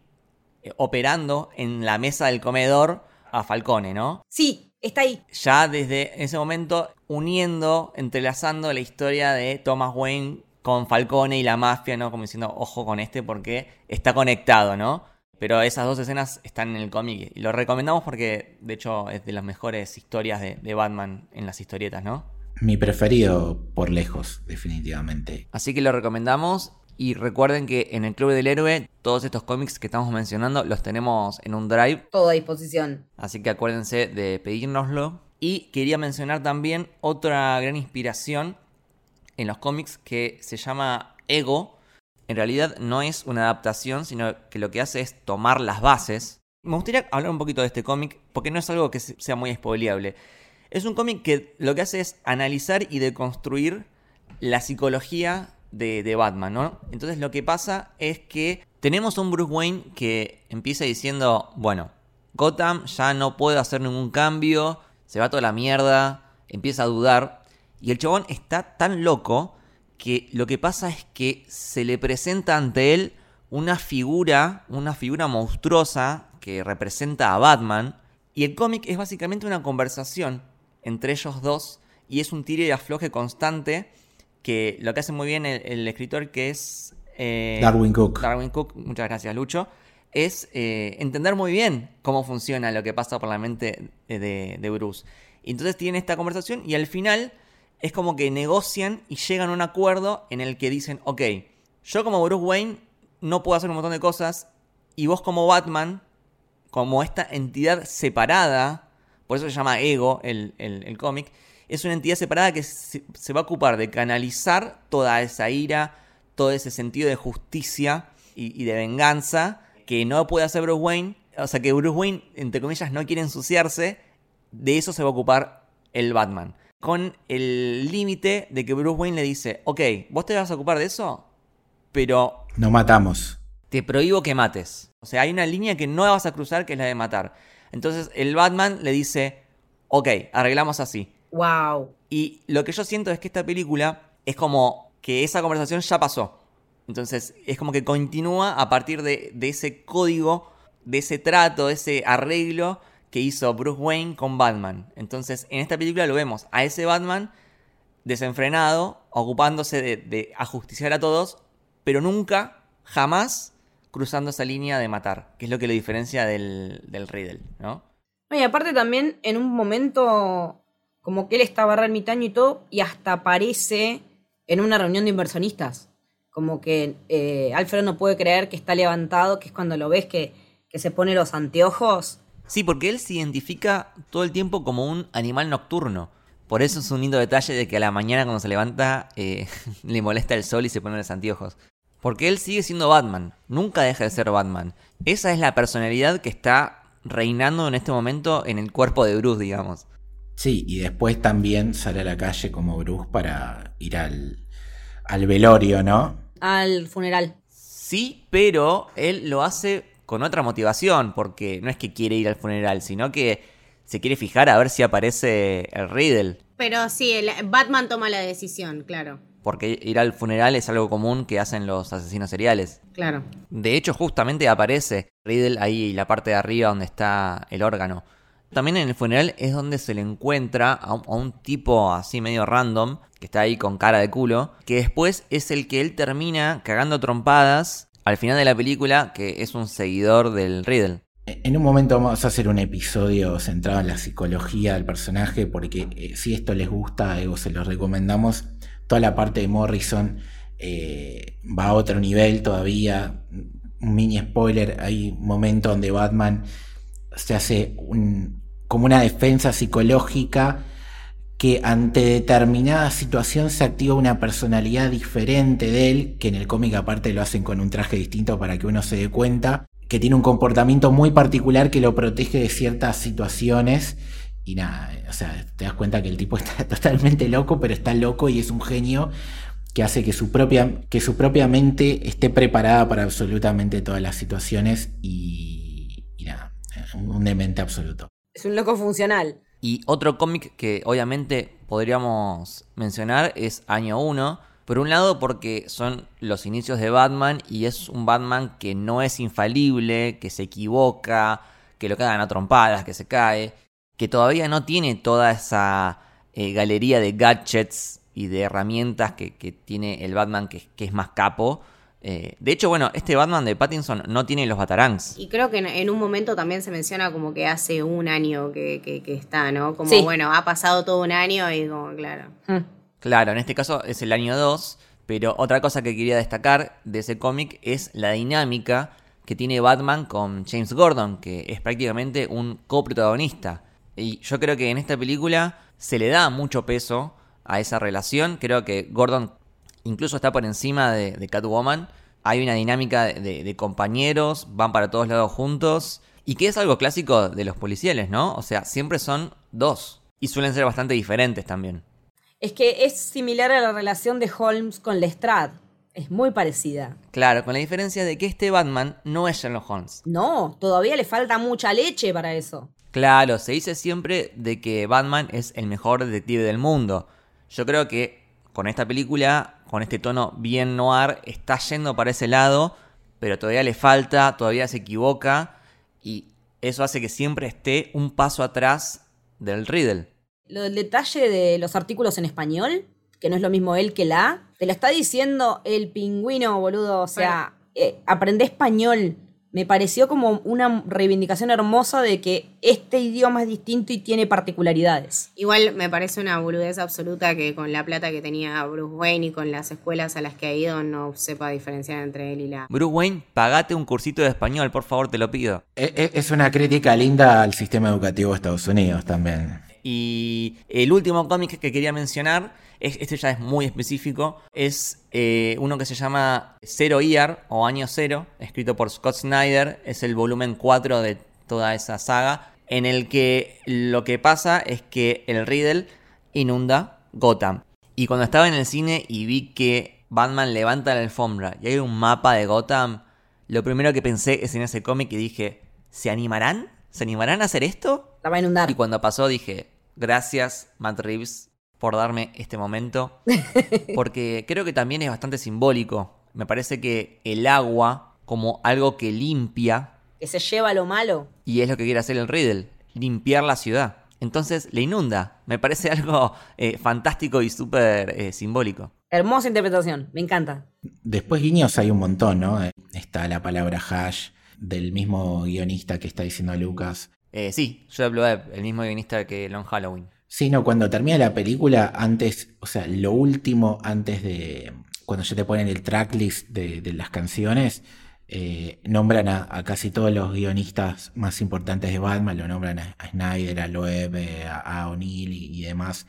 eh, operando en la mesa del comedor a Falcone, ¿no? Sí, está ahí. Ya desde ese momento uniendo, entrelazando la historia de Thomas Wayne con Falcone y la mafia, ¿no? Como diciendo, ojo con este porque está conectado, ¿no? Pero esas dos escenas están en el cómic y lo recomendamos porque de hecho es de las mejores historias de, de Batman en las historietas, ¿no? mi preferido por lejos, definitivamente. Así que lo recomendamos y recuerden que en el Club del Héroe todos estos cómics que estamos mencionando los tenemos en un drive Todo a disposición. Así que acuérdense de pedírnoslo. Y quería mencionar también otra gran inspiración en los cómics que se llama Ego. En realidad no es una adaptación, sino que lo que hace es tomar las bases. Me gustaría hablar un poquito de este cómic, porque no es algo que se- sea muy spoileable. Es un cómic que lo que hace es analizar y deconstruir la psicología de, Batman, ¿no? Entonces lo que pasa es que tenemos un Bruce Wayne que empieza diciendo, bueno, Gotham ya no puede hacer ningún cambio, se va toda la mierda, empieza a dudar. Y el chabón está tan loco que lo que pasa es que se le presenta ante él una figura, una figura monstruosa que representa a Batman. Y el cómic es básicamente una conversación entre ellos dos y es un tire y afloje constante que lo que hace muy bien el, el escritor que es... eh, Darwin Cook. Darwin Cook, muchas gracias Lucho, es eh, entender muy bien cómo funciona lo que pasa por la mente de, Bruce. Y entonces tienen esta conversación y al final es como que negocian y llegan a un acuerdo en el que dicen, ok, yo como Bruce Wayne no puedo hacer un montón de cosas y vos como Batman, como esta entidad separada, por eso se llama Ego el, el- el cómic, es una entidad separada que se, se va a ocupar de canalizar toda esa ira, todo ese sentido de justicia y, y de venganza que no puede hacer Bruce Wayne. O sea, que Bruce Wayne, entre comillas, no quiere ensuciarse. De eso se va a ocupar el Batman. Con el límite de que Bruce Wayne le dice, ok, vos te vas a ocupar de eso, pero No matamos. te prohíbo que mates. O sea, hay una línea que no vas a cruzar que es la de matar. Entonces el Batman le dice, ok, arreglamos así. Wow. Y lo que yo siento es que esta película es como que esa conversación ya pasó. Entonces es como que continúa a partir de, de ese código, de ese trato, de ese arreglo que hizo Bruce Wayne con Batman. Entonces en esta película lo vemos a ese Batman desenfrenado, ocupándose de, de ajusticiar a todos, pero nunca, jamás cruzando esa línea de matar, que es lo que lo diferencia del, del Riddle, ¿no? No, y aparte también en un momento como que él estaba re ermitaño y todo, y hasta aparece en una reunión de inversionistas. Como que eh, Alfred no puede creer que está levantado, que es cuando lo ves que, que se pone los anteojos. Sí, porque él se identifica todo el tiempo como un animal nocturno. Por eso es un lindo detalle de que a la mañana cuando se levanta eh, le molesta el sol y se pone los anteojos. Porque él sigue siendo Batman, nunca deja de ser Batman. Esa es la personalidad que está reinando en este momento en el cuerpo de Bruce, digamos. Sí, y después también sale a la calle como Bruce para ir al, al velorio, ¿no? Al funeral. Sí, pero él lo hace con otra motivación, porque no es que quiere ir al funeral, sino que se quiere fijar a ver si aparece el Riddle. Pero sí, el- Batman toma la decisión, claro. Porque ir al funeral es algo común que hacen los asesinos seriales. Claro. De hecho, justamente aparece Riddle ahí, la parte de arriba donde está el órgano. También en el funeral es donde se le encuentra a un, tipo así medio random, que está ahí con cara de culo, que después es el que él termina cagando trompadas al final de la película, que es un seguidor del Riddle. En un momento vamos a hacer un episodio centrado en la psicología del personaje, porque eh, si esto les gusta, eh, se los recomendamos, toda la parte de Morrison eh, va a otro nivel todavía. Un mini spoiler, hay un momento donde Batman se hace como una defensa psicológica que ante determinada situación se activa una personalidad diferente de él, que en el cómic aparte lo hacen con un traje distinto para que uno se dé cuenta, que tiene un comportamiento muy particular que lo protege de ciertas situaciones. Y nada, o sea, te das cuenta que el tipo está totalmente loco, pero está loco y es un genio que hace que su propia, que su propia mente esté preparada para absolutamente todas las situaciones y, un demente absoluto. Es un loco funcional. Y otro cómic que obviamente podríamos mencionar es Año 1. Por un lado porque son los inicios de Batman y es un Batman que no es infalible, que se equivoca, que lo cagan a trompadas, que se cae, que todavía no tiene toda esa eh, galería de gadgets y de herramientas que, que tiene el Batman que, que es más capo. Eh, de hecho, bueno, este Batman de Pattinson no tiene los batarangs. Y creo que en, en un momento también se menciona como que hace un año que, que- que está, ¿no? Como, Sí. bueno, ha pasado todo un año y como, claro. Mm. Claro, en este caso es el año 2, pero otra cosa que quería destacar de ese cómic es la dinámica que tiene Batman con James Gordon, que es prácticamente un coprotagonista. Y yo creo que en esta película se le da mucho peso a esa relación. Creo que Gordon incluso está por encima de, de Catwoman. Hay una dinámica de, de- de compañeros, van para todos lados juntos. Y que es algo clásico de los policiales, ¿no? O sea, siempre son dos. Y suelen ser bastante diferentes también. Es que es similar a la relación de Holmes con Lestrade. Es muy parecida. Claro, con la diferencia de que este Batman no es Sherlock Holmes. No, todavía le falta mucha leche para eso. Claro, se dice siempre de que Batman es el mejor detective del mundo. Yo creo que con esta película, con este tono bien noir, está yendo para ese lado, pero todavía le falta, todavía se equivoca y eso hace que siempre esté un paso atrás del Riddle. Lo del detalle de los artículos en español, que no es lo mismo él que la, te lo está diciendo el pingüino, boludo. O sea, eh, aprende español. Me pareció como una reivindicación hermosa de que este idioma es distinto y tiene particularidades. Igual me parece una boludez absoluta que con la plata que tenía Bruce Wayne y con las escuelas a las que ha ido no sepa diferenciar entre él y la... Bruce Wayne, pagate un cursito de español, por favor, te lo pido. E- e- Es una crítica linda al sistema educativo de Estados Unidos también. Y el último cómic que quería mencionar, es- este ya es muy específico, es eh, uno que se llama Zero Year o Año Cero, escrito por Scott Snyder, es el volumen 4 de toda esa saga, en el que lo que pasa es que el Riddle inunda Gotham. Y cuando estaba en el cine y vi que Batman levanta la alfombra y hay un mapa de Gotham, lo primero que pensé es en ese cómic y dije, ¿se animarán? ¿Se animarán a hacer esto? La va a inundar. Y cuando pasó dije, gracias Matt Reeves por darme este momento, porque creo que también es bastante simbólico. Me parece que el agua como algo que limpia, Que se lleva lo malo. y es lo que quiere hacer el Riddle, limpiar la ciudad. Entonces le inunda. Me parece algo eh, fantástico y súper eh, simbólico. Hermosa interpretación, me encanta. Después guiños hay un montón, ¿no? Está la palabra hash del mismo guionista que está diciendo Lucas. Eh, sí, Joe Webb, el mismo guionista que Long Halloween. Sí, no, cuando termina la película, antes, o sea, lo último antes de. Cuando ya te ponen el tracklist de, de las canciones, eh, nombran a, a casi todos los guionistas más importantes de Batman, lo nombran a, a Snyder, a Loeb, a, a O'Neill y, y demás.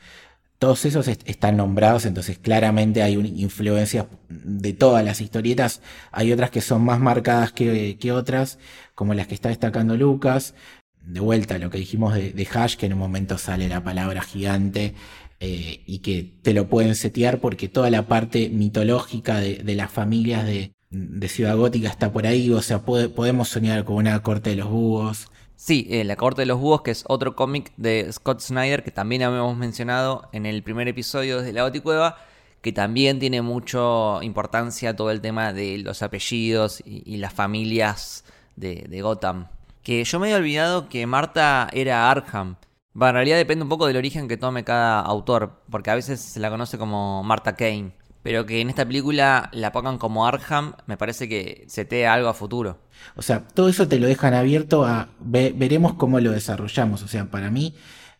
Todos esos est- están nombrados, entonces claramente hay una influencia de todas las historietas. Hay otras que son más marcadas que, otras, como las que está destacando Lucas de vuelta lo que dijimos de, de hash, que en un momento sale la palabra gigante eh, y que te lo pueden setear porque toda la parte mitológica de, las familias de, de Ciudad Gótica está por ahí, o sea, podemos soñar con una corte de los búhos. Sí, eh, La Corte de los Búhos, que es otro cómic de Scott Snyder, que también habíamos mencionado en el primer episodio desde la Boticueva, que también tiene mucha importancia todo el tema de los apellidos y, las familias de, de Gotham. Que yo me había olvidado que Marta era Arkham. Va, en realidad depende un poco del origen que tome cada autor, porque a veces se la conoce como Marta Kane. Pero que en esta película la pongan como Arkham, me parece que setea algo a futuro. O sea, todo eso te lo dejan abierto a ve- veremos cómo lo desarrollamos. O sea, para mí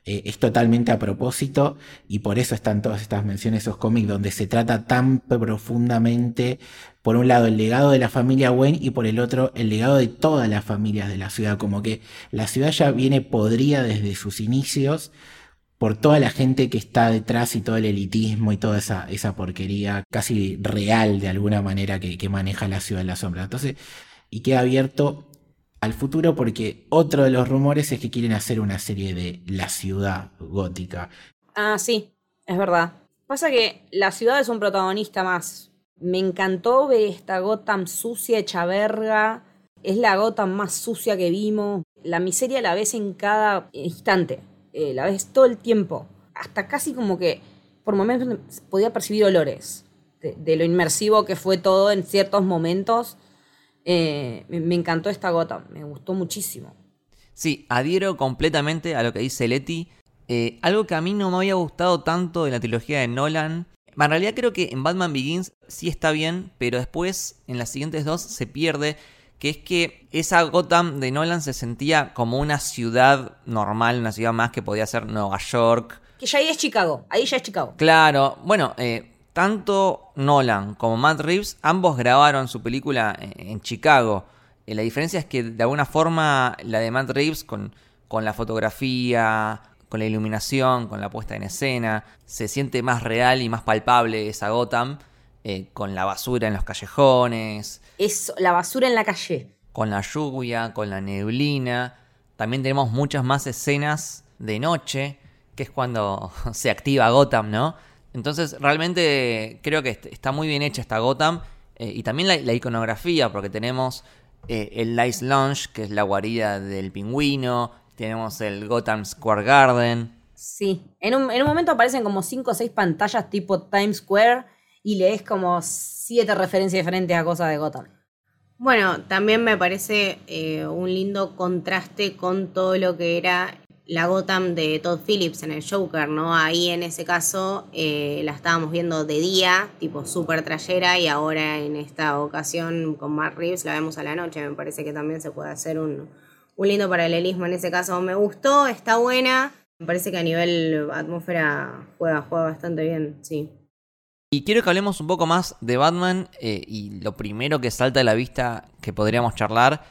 eh, es totalmente a propósito y por eso están todas estas menciones, esos cómics donde se trata tan profundamente, por un lado, el legado de la familia Wayne y por el otro, el legado de todas las familias de la ciudad. Como que la ciudad ya viene podrida desde sus inicios por toda la gente que está detrás y todo el elitismo y toda esa, esa porquería casi real de alguna manera que, que maneja la ciudad en la sombra. Entonces, y queda abierto al futuro porque otro de los rumores es que quieren hacer una serie de la ciudad gótica. Ah, sí, es verdad. Pasa que la ciudad es un protagonista más. Me encantó ver esta Gotham sucia, hecha verga. Es la Gotham más sucia que vimos. La miseria la ves en cada instante. Eh, la ves todo el tiempo. Hasta casi como que por momentos podía percibir olores. De, lo inmersivo que fue todo en ciertos momentos. Eh, me, encantó esta Gotham. Me gustó muchísimo. Sí, adhiero completamente a lo que dice Leti. Eh, algo que a mí no me había gustado tanto de la trilogía de Nolan. En realidad creo que en Batman Begins sí está bien, pero después en las siguientes dos se pierde. Que es que esa Gotham de Nolan se sentía como una ciudad normal, una ciudad más que podía ser Nueva York. Que ya ahí es Chicago. Ahí ya es Chicago. Claro, bueno, eh, tanto Nolan como Matt Reeves, ambos grabaron su película en, en Chicago. Eh, la diferencia es que de alguna forma la de Matt Reeves con, con la fotografía, con la iluminación, con la puesta en escena, se siente más real y más palpable esa Gotham, eh, con la basura en los callejones, Es la basura en la calle. con la lluvia, con la neblina. También tenemos muchas más escenas de noche, que es cuando se activa Gotham, ¿no? Entonces, realmente creo que est- está muy bien hecha esta Gotham. eh, y también la, la iconografía, porque tenemos eh, el Lice Lounge, que es la guarida del pingüino. Tenemos el Gotham Square Garden. Sí. En un, en un momento aparecen como cinco o seis pantallas tipo Times Square y lees como siete referencias diferentes a cosas de Gotham. Bueno, también me parece eh, un lindo contraste con todo lo que era la Gotham de Todd Phillips en el Joker, ¿no? Ahí en ese caso eh, la estábamos viendo de día, tipo súper trayera, y ahora en esta ocasión con Mark Reeves la vemos a la noche. Me parece que también se puede hacer un, un lindo paralelismo en ese caso. Me gustó, está buena. Me parece que a nivel atmósfera juega, juega bastante bien, sí. Y quiero que hablemos un poco más de Batman. eh, y lo primero que salta a la vista que podríamos charlar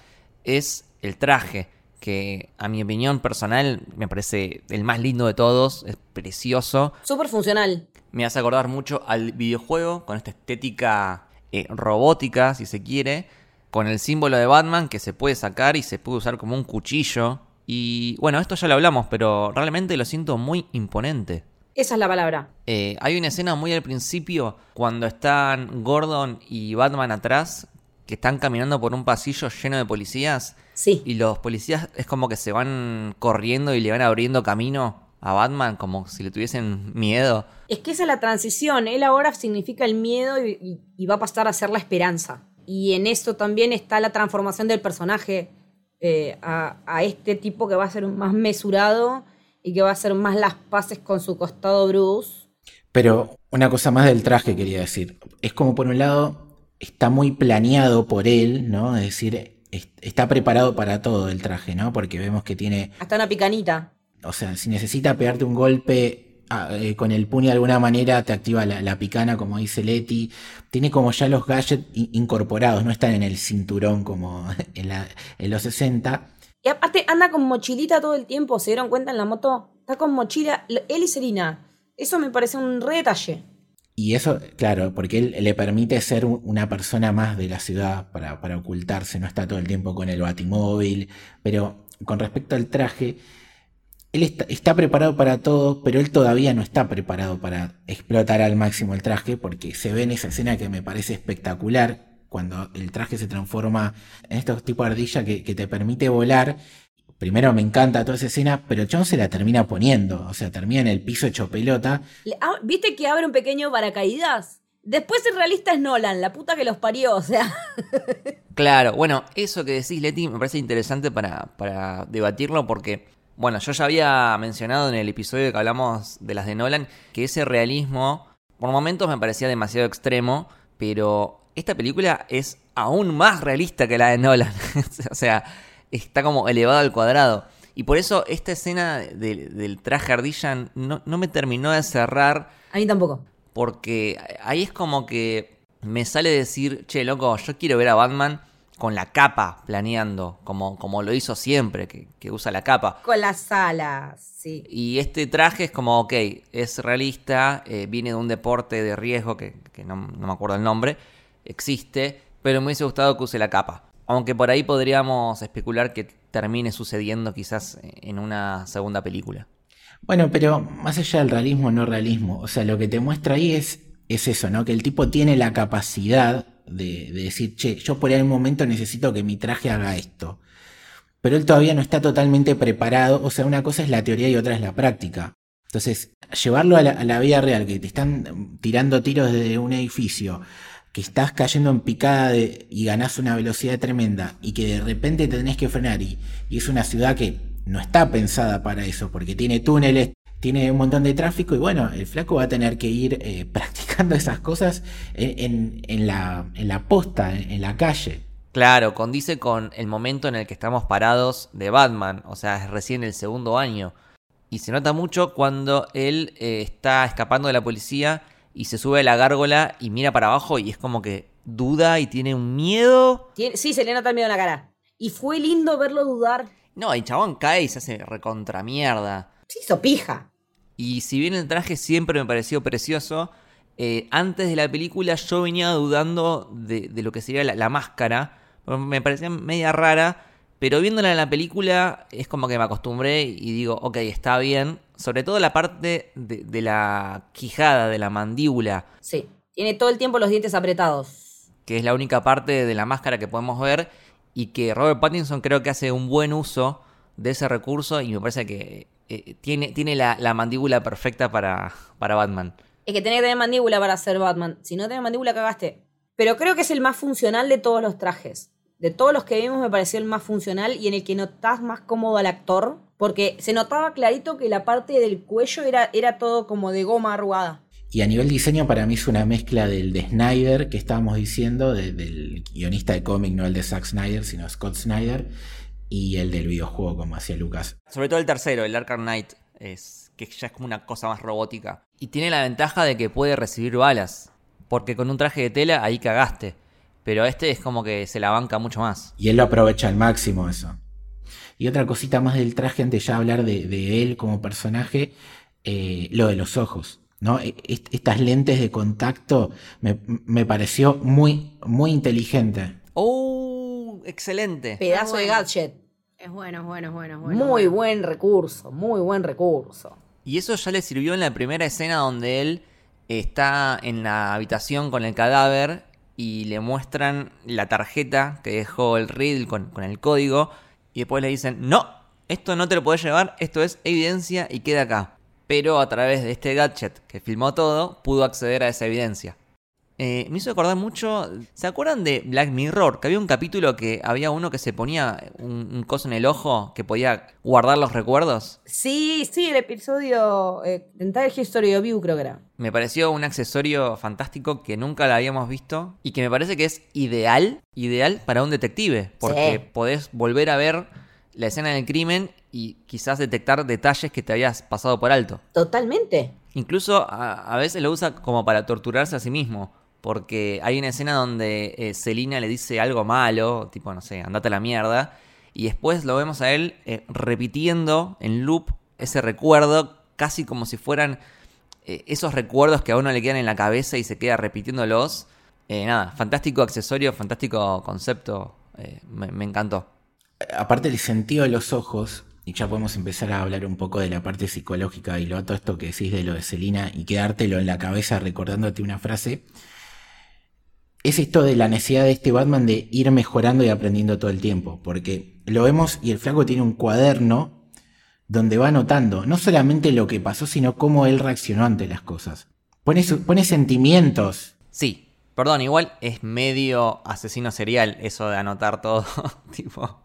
es el traje. Que a mi opinión personal me parece el más lindo de todos. Es precioso. Súper funcional. Me hace acordar mucho al videojuego con esta estética eh, robótica, si se quiere. Con el símbolo de Batman que se puede sacar y se puede usar como un cuchillo. Y bueno, esto ya lo hablamos, pero realmente lo siento muy imponente. Esa es la palabra. Eh, hay una escena muy al principio cuando están Gordon y Batman atrás, que están caminando por un pasillo lleno de policías. Sí. Y los policías es como que se van corriendo y le van abriendo camino a Batman, como si le tuviesen miedo. Es que esa es la transición. Él ahora significa el miedo y, y- y va a pasar a ser la esperanza. Y en eso también está la transformación del personaje eh, a, a este tipo que va a ser más mesurado y que va a hacer más las paces con su costado Bruce. Pero una cosa más del traje quería decir. Es como por un lado está muy planeado por él, ¿no? Es decir, es- está preparado para todo el traje, ¿no? Porque vemos que tiene, Hasta una picanita. o sea, si necesita pegarte un golpe ah, eh, con el puño de alguna manera, te activa la, la picana, como dice Leti. Tiene como ya los gadgets in- incorporados, no están en el cinturón como en, la- en los 60. Aparte anda con mochilita todo el tiempo, ¿se dieron cuenta en la moto? Está con mochila, él y Selina. Eso me parece un re detalle. Y eso, claro, porque él le permite ser un- una persona más de la ciudad para, ocultarse, no está todo el tiempo con el batimóvil. Pero con respecto al traje, él está preparado para todo, pero él todavía no está preparado para explotar al máximo el traje, porque se ve en esa escena que me parece espectacular, cuando el traje se transforma en estos tipos de ardilla que, que te permite volar. Primero me encanta toda esa escena, pero John se la termina poniendo, o sea, termina en el piso hecho pelota. Ah, ¿Viste que abre un pequeño paracaídas? Después el realista es Nolan, la puta que los parió, o sea. Claro, bueno, eso que decís, Leti, me parece interesante para, para debatirlo porque, bueno, yo ya había mencionado en el episodio que hablamos de las de Nolan que ese realismo por momentos me parecía demasiado extremo, pero esta película es aún más realista que la de Nolan. o sea, está como elevado al cuadrado. Y por eso esta escena de- del traje ardilla no, no me terminó de cerrar A mí tampoco. porque ahí es como que me sale decir, che, loco, yo quiero ver a Batman con la capa planeando, como, como lo hizo siempre, que, que usa la capa. Con las alas, sí. Y este traje es como, ok, es realista, eh, viene de un deporte de riesgo, que, que no, no me acuerdo el nombre, existe, pero me hubiese gustado que use la capa. Aunque por ahí podríamos especular que termine sucediendo quizás en una segunda película. Bueno, pero más allá del realismo o no realismo, o sea, lo que te muestra ahí es, es eso, ¿no? Que el tipo tiene la capacidad de, de decir, che, yo por algún momento necesito que mi traje haga esto. Pero él todavía no está totalmente preparado, o sea, una cosa es la teoría y otra es la práctica. Entonces, llevarlo a la, a la vida real, que te están tirando tiros desde un edificio, que estás cayendo en picada y ganás una velocidad tremenda y que de repente te tenés que frenar y, es una ciudad que no está pensada para eso porque tiene túneles, tiene un montón de tráfico y bueno, el flaco va a tener que ir eh, practicando esas cosas en, la, en la posta, en, en la calle. Claro, condice con el momento en el que estamos parados de Batman, o sea, es recién el segundo año. Y se nota mucho cuando él eh, está escapando de la policía y se sube a la gárgola y mira para abajo y es como que duda y tiene un miedo. Sí, se le nota el miedo en la cara. Y fue lindo verlo dudar. No, el chabón cae y se hace recontra mierda. Se hizo pija. Y si bien el traje siempre me pareció precioso, eh, antes de la película yo venía dudando de, de lo que sería la, la máscara. Me parecía media rara, pero viéndola en la película es como que me acostumbré y digo, ok, está bien. Sobre todo la parte de, de la quijada, de la mandíbula, Sí. Tiene todo el tiempo los dientes apretados. que es la única parte de la máscara que podemos ver y que Robert Pattinson creo que hace un buen uso de ese recurso y me parece que eh, tiene, tiene la, la mandíbula perfecta para, para Batman. Es que tenés que tener mandíbula para ser Batman. Si no tenés mandíbula, cagaste. Pero creo que es el más funcional de todos los trajes. De todos los que vimos me pareció el más funcional y en el que notás más cómodo al actor. Porque se notaba clarito que la parte del cuello era, era todo como de goma arrugada. Y a nivel diseño para mí es una mezcla del de Snyder que estábamos diciendo, de- del guionista de cómic, no el de Zack Snyder, sino Scott Snyder, y el del videojuego como hacía Lucas. Sobre todo el tercero, el Arkham Knight, es, que ya es como una cosa más robótica. Y tiene la ventaja de que puede recibir balas. Porque con un traje de tela ahí cagaste. Pero este es como que se la banca mucho más. Y él lo aprovecha al máximo eso. Y otra cosita más del traje antes de ya hablar de, de él como personaje, eh, lo de los ojos. ¿no? E- est- Estas lentes de contacto me, me pareció muy, muy inteligente. ¡Oh! Excelente. Pedazo de gadget. Es bueno, es bueno, es bueno, es bueno. muy bueno. buen recurso, muy buen recurso. Y eso ya le sirvió en la primera escena donde él está en la habitación con el cadáver y le muestran la tarjeta que dejó el Riddle con, con el código y después le dicen, no, esto no te lo podés llevar, esto es evidencia y queda acá. Pero a través de este gadget que filmó todo, pudo acceder a esa evidencia. Eh, me hizo acordar mucho. ¿Se acuerdan de Black Mirror? Que había un capítulo que había uno que se ponía un, un coso en el ojo que podía guardar los recuerdos. Sí, sí, el episodio eh, Dental History of You creo que era. Me pareció un accesorio fantástico que nunca lo habíamos visto y que me parece que es ideal, ideal para un detective, porque Sí. podés volver a ver la escena del crimen y quizás detectar detalles que te habías pasado por alto. Totalmente. Incluso a, a veces lo usa como para torturarse a sí mismo, porque hay una escena donde eh, le dice algo malo, tipo, no sé, andate a la mierda, y después lo vemos a él eh, repitiendo en loop ese recuerdo, casi como si fueran eh, esos recuerdos que a uno le quedan en la cabeza y se queda repitiéndolos. Eh, nada, fantástico accesorio, fantástico concepto, me, encantó. Aparte del sentido de los ojos, y ya podemos empezar a hablar un poco de la parte psicológica y lo todo esto que decís de lo de Selina y quedártelo en la cabeza recordándote una frase, es esto de la necesidad de este Batman de ir mejorando y aprendiendo todo el tiempo, porque lo vemos y el flaco tiene un cuaderno donde va anotando no solamente lo que pasó, sino cómo él reaccionó ante las cosas. Pone, su- pone sentimientos. Sí, perdón, igual es medio asesino serial eso de anotar todo. tipo,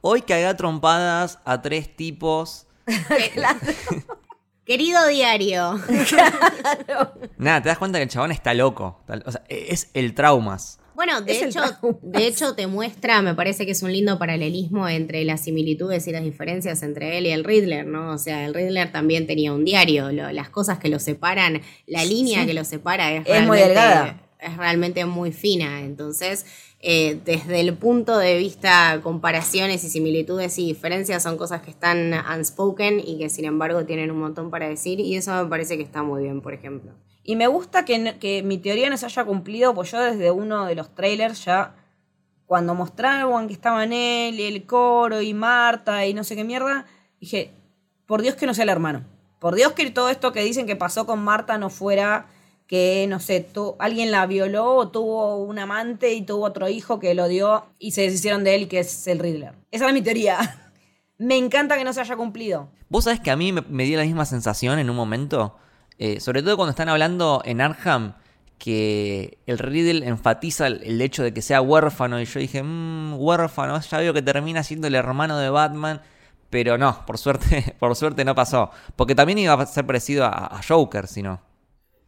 hoy cagué a trompadas a tres tipos. Querido diario. Nada, te das cuenta que el chabón está loco. O sea, es el traumas. Bueno, de hecho, de hecho te muestra, me parece que es un lindo paralelismo entre las similitudes y las diferencias entre él y el Riddler, ¿no? O sea, el Riddler también tenía un diario, lo- las cosas que lo separan, la línea Sí. que lo separa es, Es muy delgada. Es realmente muy fina. Entonces, eh, desde el punto de vista comparaciones y similitudes y diferencias son cosas que están unspoken y que sin embargo tienen un montón para decir y eso me parece que está muy bien, por ejemplo. Y me gusta que, que mi teoría no se haya cumplido, pues yo desde uno de los trailers ya, cuando mostraron que estaban él y el coro y Marta y no sé qué mierda, dije, por Dios que no sea el hermano. Por Dios que todo esto que dicen que pasó con Marta no fuera que, no sé, tu- alguien la violó o tuvo un amante y tuvo otro hijo que lo dio y se deshicieron de él que es el Riddler. Esa es mi teoría. me encanta que no se haya cumplido. Vos sabés que a mí me, dio la misma sensación en un momento. eh, sobre todo cuando están hablando en Arkham. Que el Riddle enfatiza el, el hecho de que sea huérfano. Y yo dije, mmm, huérfano. Ya veo que termina siendo el hermano de Batman. Pero no, por suerte, por suerte no pasó. Porque también iba a ser parecido a, a Joker, si no.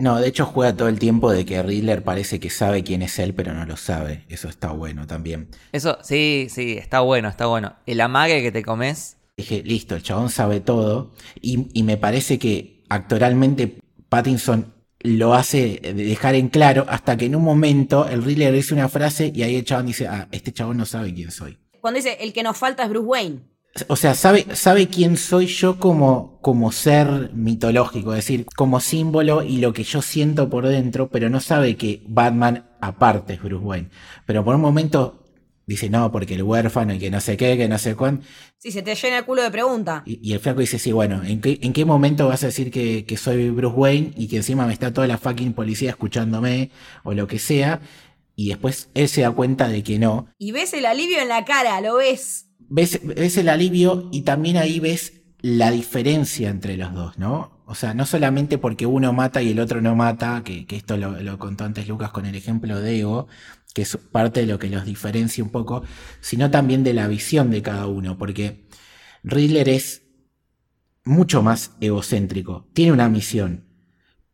No, de hecho juega todo el tiempo de que Riddler parece que sabe quién es él, pero no lo sabe. Eso está bueno también. Eso, sí, sí, está bueno, está bueno. El amague que te comes. Dije, listo, el chabón sabe todo. Y, y me parece que actoralmente Pattinson lo hace dejar en claro hasta que en un momento el Riddler dice una frase y ahí el chabón dice, ah, este chabón no sabe quién soy. Cuando dice, el que nos falta es Bruce Wayne. O sea, sabe, sabe quién soy yo como, como ser mitológico, es decir, como símbolo y lo que yo siento por dentro, pero no sabe que Batman aparte es Bruce Wayne. Pero por un momento dice no, porque el huérfano y que no sé qué, que no sé cuándo. Sí, se te llena el culo de preguntas. Y, y el flaco dice, sí, bueno, ¿en qué, ¿en qué momento vas a decir que, que soy Bruce Wayne y que encima me está toda la fucking policía escuchándome o lo que sea? Y después él se da cuenta de que no. Y ves el alivio en la cara, lo ves. Ves, ves el alivio y también ahí ves la diferencia entre los dos, ¿no? O sea, no solamente porque uno mata y el otro no mata, que, que esto lo, lo contó antes Lucas con el ejemplo de Ego, que es parte de lo que los diferencia un poco, sino también de la visión de cada uno, porque Riddler es mucho más egocéntrico, tiene una misión,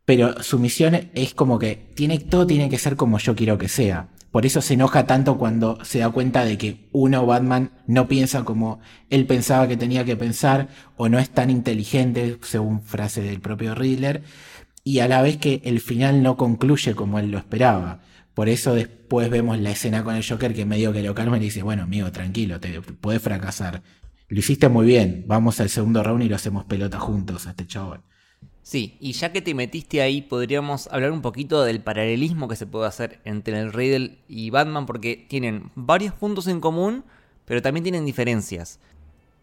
pero su misión es como que tiene, todo tiene que ser como yo quiero que sea. Por eso se enoja tanto cuando se da cuenta de que uno, Batman, no piensa como él pensaba que tenía que pensar, o no es tan inteligente, según frase del propio Riddler, y a la vez que el final no concluye como él lo esperaba. Por eso después vemos la escena con el Joker que medio que lo calma y le dice, bueno, amigo, tranquilo, te puedes fracasar. Lo hiciste muy bien, vamos al segundo round y lo hacemos pelota juntos a este chaval. Sí, y ya que te metiste ahí, podríamos hablar un poquito del paralelismo que se puede hacer entre el Riddle y Batman, porque tienen varios puntos en común, pero también tienen diferencias.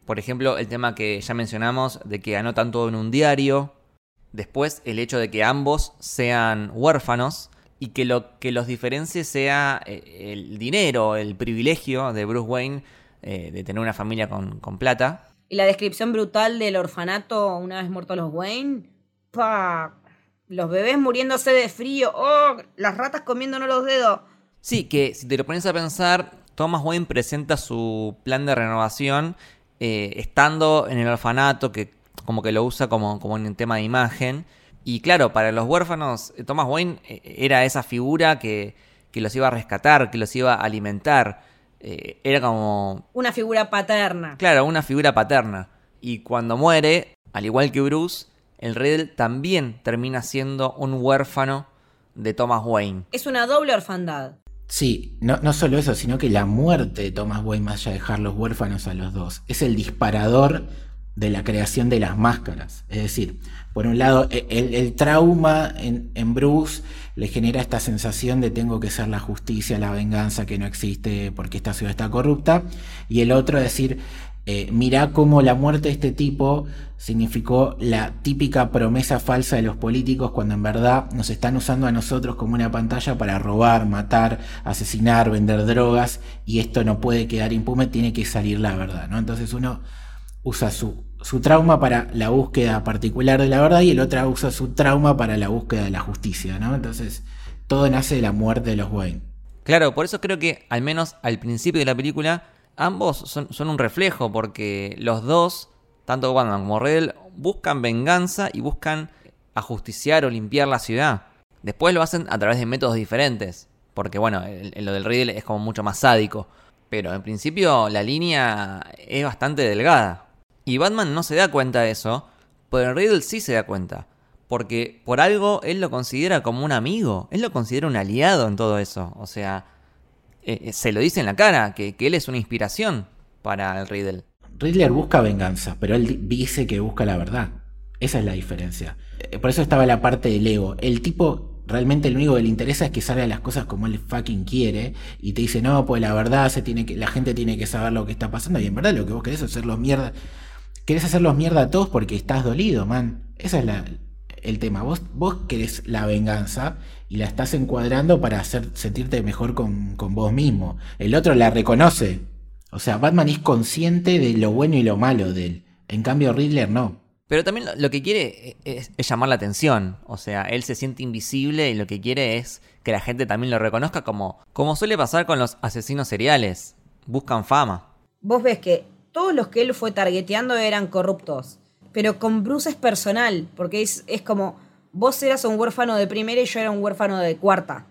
Por ejemplo, el tema que ya mencionamos de que anotan todo en un diario. Después, el hecho de que ambos sean huérfanos y que lo que los diferencie sea eh, el dinero, el privilegio de Bruce Wayne eh, de tener una familia con, con plata. Y la descripción brutal del orfanato una vez muertos los Wayne. ¡Pah! Los bebés muriéndose de frío. ¡Oh! Las ratas comiéndonos los dedos. Sí, que si te lo pones a pensar, Thomas Wayne presenta su plan de renovación eh, estando en el orfanato, que como que lo usa como, como en un tema de imagen. Y claro, para los huérfanos, eh, Thomas Wayne eh, era esa figura que, que los iba a rescatar, que los iba a alimentar. Eh, era como, Una figura paterna. claro, una figura paterna. Y cuando muere, al igual que Bruce, el Riddle también termina siendo un huérfano de Thomas Wayne. Es una doble orfandad. Sí, no, no solo eso, sino que la muerte de Thomas Wayne, más allá de dejar los huérfanos a los dos, es el disparador de la creación de las máscaras. Es decir, por un lado, e- el, el trauma en, en Bruce le genera esta sensación de tengo que ser la justicia, la venganza que no existe porque esta ciudad está corrupta. Y el otro es decir, eh, mirá cómo la muerte de este tipo significó la típica promesa falsa de los políticos cuando en verdad nos están usando a nosotros como una pantalla para robar, matar, asesinar, vender drogas y esto no puede quedar impune, tiene que salir la verdad, ¿no? Entonces uno usa su, su trauma para la búsqueda particular de la verdad y el otro usa su trauma para la búsqueda de la justicia, ¿no? Entonces todo nace de la muerte de los Wayne. Claro, por eso creo que al menos al principio de la película ambos son, un reflejo porque los dos, tanto Batman como Riddle, buscan venganza y buscan ajusticiar o limpiar la ciudad. Después lo hacen a través de métodos diferentes, porque bueno, el- lo del Riddle es como mucho más sádico, pero en principio la línea es bastante delgada. Y Batman no se da cuenta de eso, pero el Riddle sí se da cuenta. Porque por algo él lo considera como un amigo, él lo considera un aliado en todo eso. O sea, eh, eh, se lo dice en la cara, que, él es una inspiración para el Riddle. Riddler busca venganza, pero él di- dice que busca la verdad. Esa es la diferencia. Eh, Por eso estaba la parte del ego. El tipo realmente lo único que le interesa es que salgan las cosas como él fucking quiere y te dice, no, pues la verdad se tiene que, la gente tiene que saber lo que está pasando y en verdad lo que vos querés es hacerlos mierda. Querés hacerlos mierda a todos porque estás dolido, man. Ese es la- el tema. Vos, vos querés la venganza y la estás encuadrando para hacer sentirte mejor con, con vos mismo. El otro la reconoce. O sea, Batman es consciente de lo bueno y lo malo de él. En cambio, Riddler no. Pero también lo, que quiere eh, es, es llamar la atención. O sea, él se siente invisible y lo que quiere es que la gente también lo reconozca como, como suele pasar con los asesinos seriales. Buscan fama. Vos ves que todos los que él fue targeteando eran corruptos. Pero con Bruce es personal, porque es, es como, vos eras un huérfano de primera y yo era un huérfano de cuarta.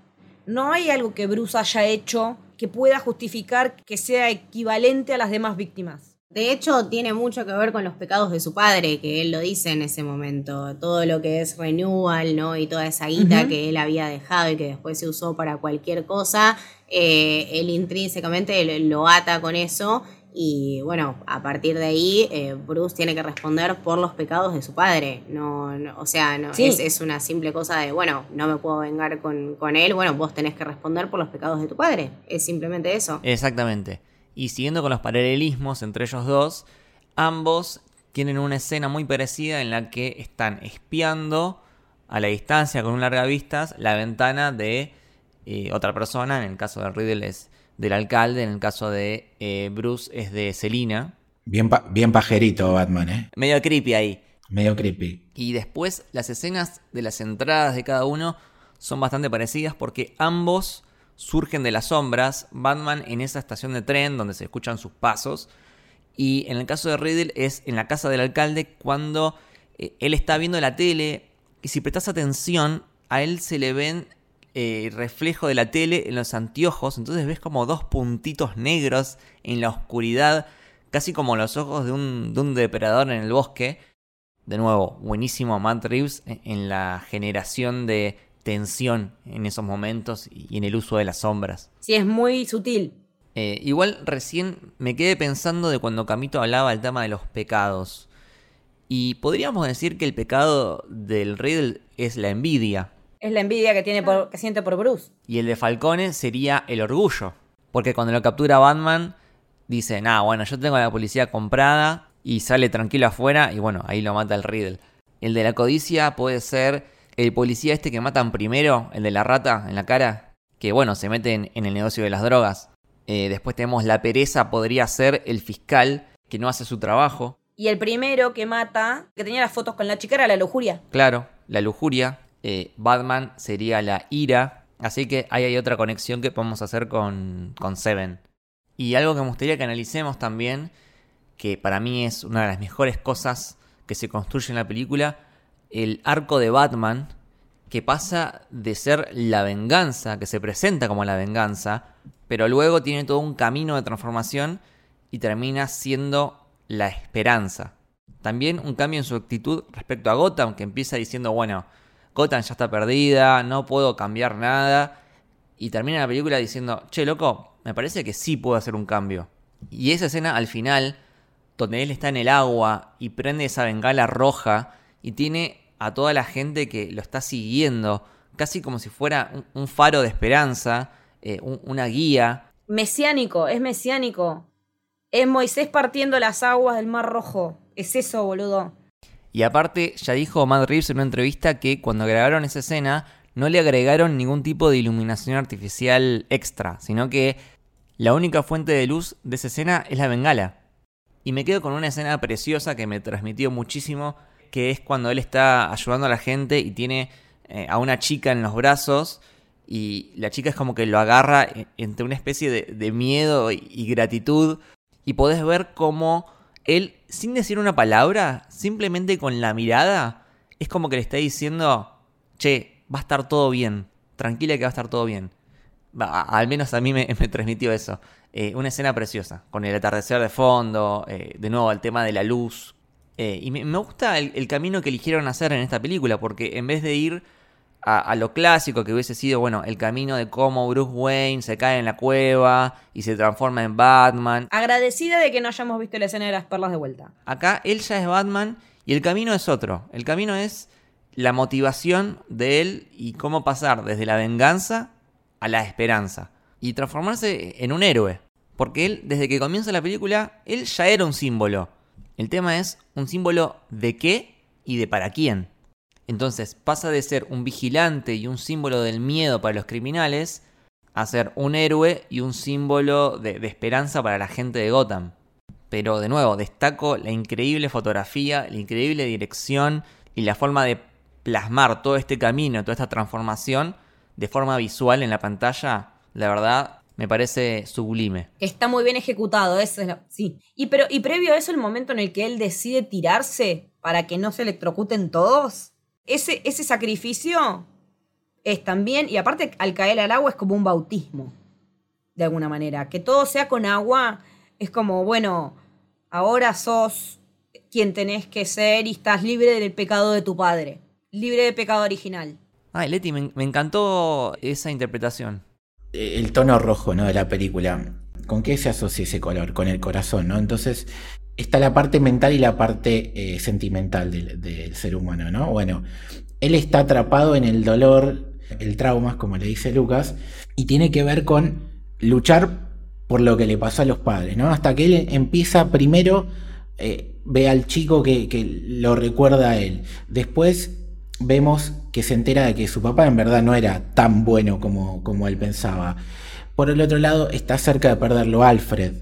No hay algo que Bruce haya hecho que pueda justificar que sea equivalente a las demás víctimas. De hecho, tiene mucho que ver con los pecados de su padre, que él lo dice en ese momento. Todo lo que es renewal, ¿no? Y toda esa guita que él había dejado y que después se usó para cualquier cosa, eh, él intrínsecamente lo ata con eso. Y bueno, a partir de ahí, eh, Bruce tiene que responder por los pecados de su padre. No, no- o sea, no, Sí. es, es una simple cosa de, bueno, no me puedo vengar con, con él. Bueno, vos tenés que responder por los pecados de tu padre. Es simplemente eso. Exactamente. Y siguiendo con los paralelismos entre ellos dos, ambos tienen una escena muy parecida en la que están espiando a la distancia con un largavistas la ventana de eh, otra persona. En el caso de Riddle es del alcalde, en el caso de eh, Bruce es de Selina. Bien, pa- bien pajerito Batman, ¿eh? Medio creepy ahí. Medio creepy. Y después las escenas de las entradas de cada uno son bastante parecidas porque ambos surgen de las sombras. Batman en esa estación de tren donde se escuchan sus pasos. Y en el caso de Riddle es en la casa del alcalde cuando eh, él está viendo la tele. Y si prestas atención, a él se le ven eh, reflejo de la tele en los anteojos. Entonces ves como dos puntitos negros en la oscuridad. Casi como los ojos de un, de un depredador en el bosque. De nuevo, buenísimo Matt Reeves en- la generación de tensión en esos momentos y en el uso de las sombras. Sí, es muy sutil. Eh, igual recién me quedé pensando de cuando Camito hablaba del tema de los pecados. Y podríamos decir que el pecado del Riddle es la envidia. Es la envidia que, tiene por, que siente por Bruce. Y el de Falcone sería el orgullo. Porque cuando lo captura Batman, dice, nah, bueno, yo tengo a la policía comprada y sale tranquilo afuera y bueno, ahí lo mata el Riddle. El de la codicia puede ser el policía este que matan primero, el de la rata en la cara, que bueno, se mete en, en el negocio de las drogas. Eh, después tenemos la pereza, podría ser el fiscal que no hace su trabajo. Y el primero que mata, que tenía las fotos con la chica, era la lujuria. Claro, la lujuria. Eh, Batman sería la ira. Así que ahí hay otra conexión que podemos hacer con, con Seven. Y algo que me gustaría que analicemos también, que para mí es una de las mejores cosas que se construye en la película, el arco de Batman, que pasa de ser la venganza, que se presenta como la venganza, pero luego tiene todo un camino de transformación y termina siendo la esperanza. También un cambio en su actitud respecto a Gotham, que empieza diciendo, bueno, Gotham ya está perdida, no puedo cambiar nada. Y termina la película diciendo, che, loco, me parece que sí puedo hacer un cambio. Y esa escena al final, donde él está en el agua y prende esa bengala roja y tiene a toda la gente que lo está siguiendo, casi como si fuera un, faro de esperanza, eh, un- una guía. Mesiánico, es mesiánico. Es Moisés partiendo las aguas del Mar Rojo. Es eso, boludo. Y aparte, ya dijo Matt Reeves en una entrevista que cuando grabaron esa escena no le agregaron ningún tipo de iluminación artificial extra, sino que la única fuente de luz de esa escena es la bengala. Y me quedo con una escena preciosa que me transmitió muchísimo, que es cuando él está ayudando a la gente y tiene eh, a una chica en los brazos y la chica es como que lo agarra e- entre una especie de, de miedo y gratitud y podés ver cómo él, sin decir una palabra, simplemente con la mirada, es como que le está diciendo, che, va a estar todo bien, tranquila que va a estar todo bien. Al menos a mí me, transmitió eso. Eh, una escena preciosa, con el atardecer de fondo, eh, de nuevo el tema de la luz. Eh, y me, gusta el camino que eligieron hacer en esta película, porque en vez de ir a, a lo clásico que hubiese sido, bueno, el camino de cómo Bruce Wayne se cae en la cueva y se transforma en Batman, Agradecida de que no hayamos visto la escena de las perlas de vuelta. Acá él ya es Batman y el camino es otro. El camino es la motivación de él y cómo pasar desde la venganza a la esperanza. Y transformarse en un héroe. Porque él, desde que comienza la película, él ya era un símbolo. El tema es un símbolo de qué y de para quién. Entonces pasa de ser un vigilante y un símbolo del miedo para los criminales a ser un héroe y un símbolo de, esperanza para la gente de Gotham. Pero de nuevo, destaco la increíble fotografía, la increíble dirección y la forma de plasmar todo este camino, toda esta transformación de forma visual en la pantalla. La verdad, me parece sublime. Está muy bien ejecutado, eso es lo- sí. Y, pero, y previo a eso, el momento en el que él decide tirarse para que no se electrocuten todos, ese, ese sacrificio es también, y aparte al caer al agua es como un bautismo, de alguna manera. Que todo sea con agua es como, bueno, ahora sos quien tenés que ser y estás libre del pecado de tu padre, libre del pecado original. Ay, Leti, me, me encantó esa interpretación. Eh, El tono rojo, ¿no? De la película. ¿con qué se asocia ese color? Con el corazón, ¿no? Entonces está la parte mental y la parte eh, sentimental del, ser humano, ¿no? Bueno, él está atrapado en el dolor, el trauma, como le dice Lucas, y tiene que ver con luchar por lo que le pasó a los padres, ¿no? Hasta que él empieza primero, eh, ve al chico que, que lo recuerda a él. Después vemos que se entera de que su papá en verdad no era tan bueno como, como él pensaba. Por el otro lado, está cerca de perderlo Alfred.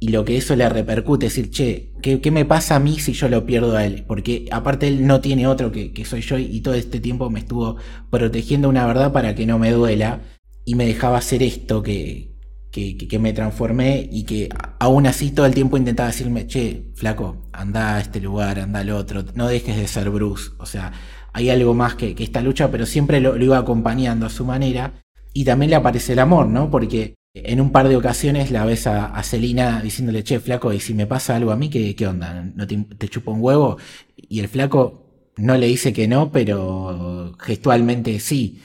Y lo que eso le repercute, es decir, che, ¿qué, qué me pasa a mí si yo lo pierdo a él? Porque aparte él no tiene otro que, que soy yo y todo este tiempo me estuvo protegiendo una verdad para que no me duela y me dejaba hacer esto que, que, que- me transformé y que aún así todo el tiempo intentaba decirme, che, flaco, anda a este lugar, anda al otro, no dejes de ser Bruce. O sea, hay algo más que, que esta lucha, pero siempre lo, lo iba acompañando a su manera. Y también le aparece el amor, ¿no? Porque en un par de ocasiones la ves a, Celina diciéndole, che, flaco, y si me pasa algo a mí, ¿qué, onda? ¿No te, te chupa un huevo? Y el flaco no le dice que no, pero gestualmente sí.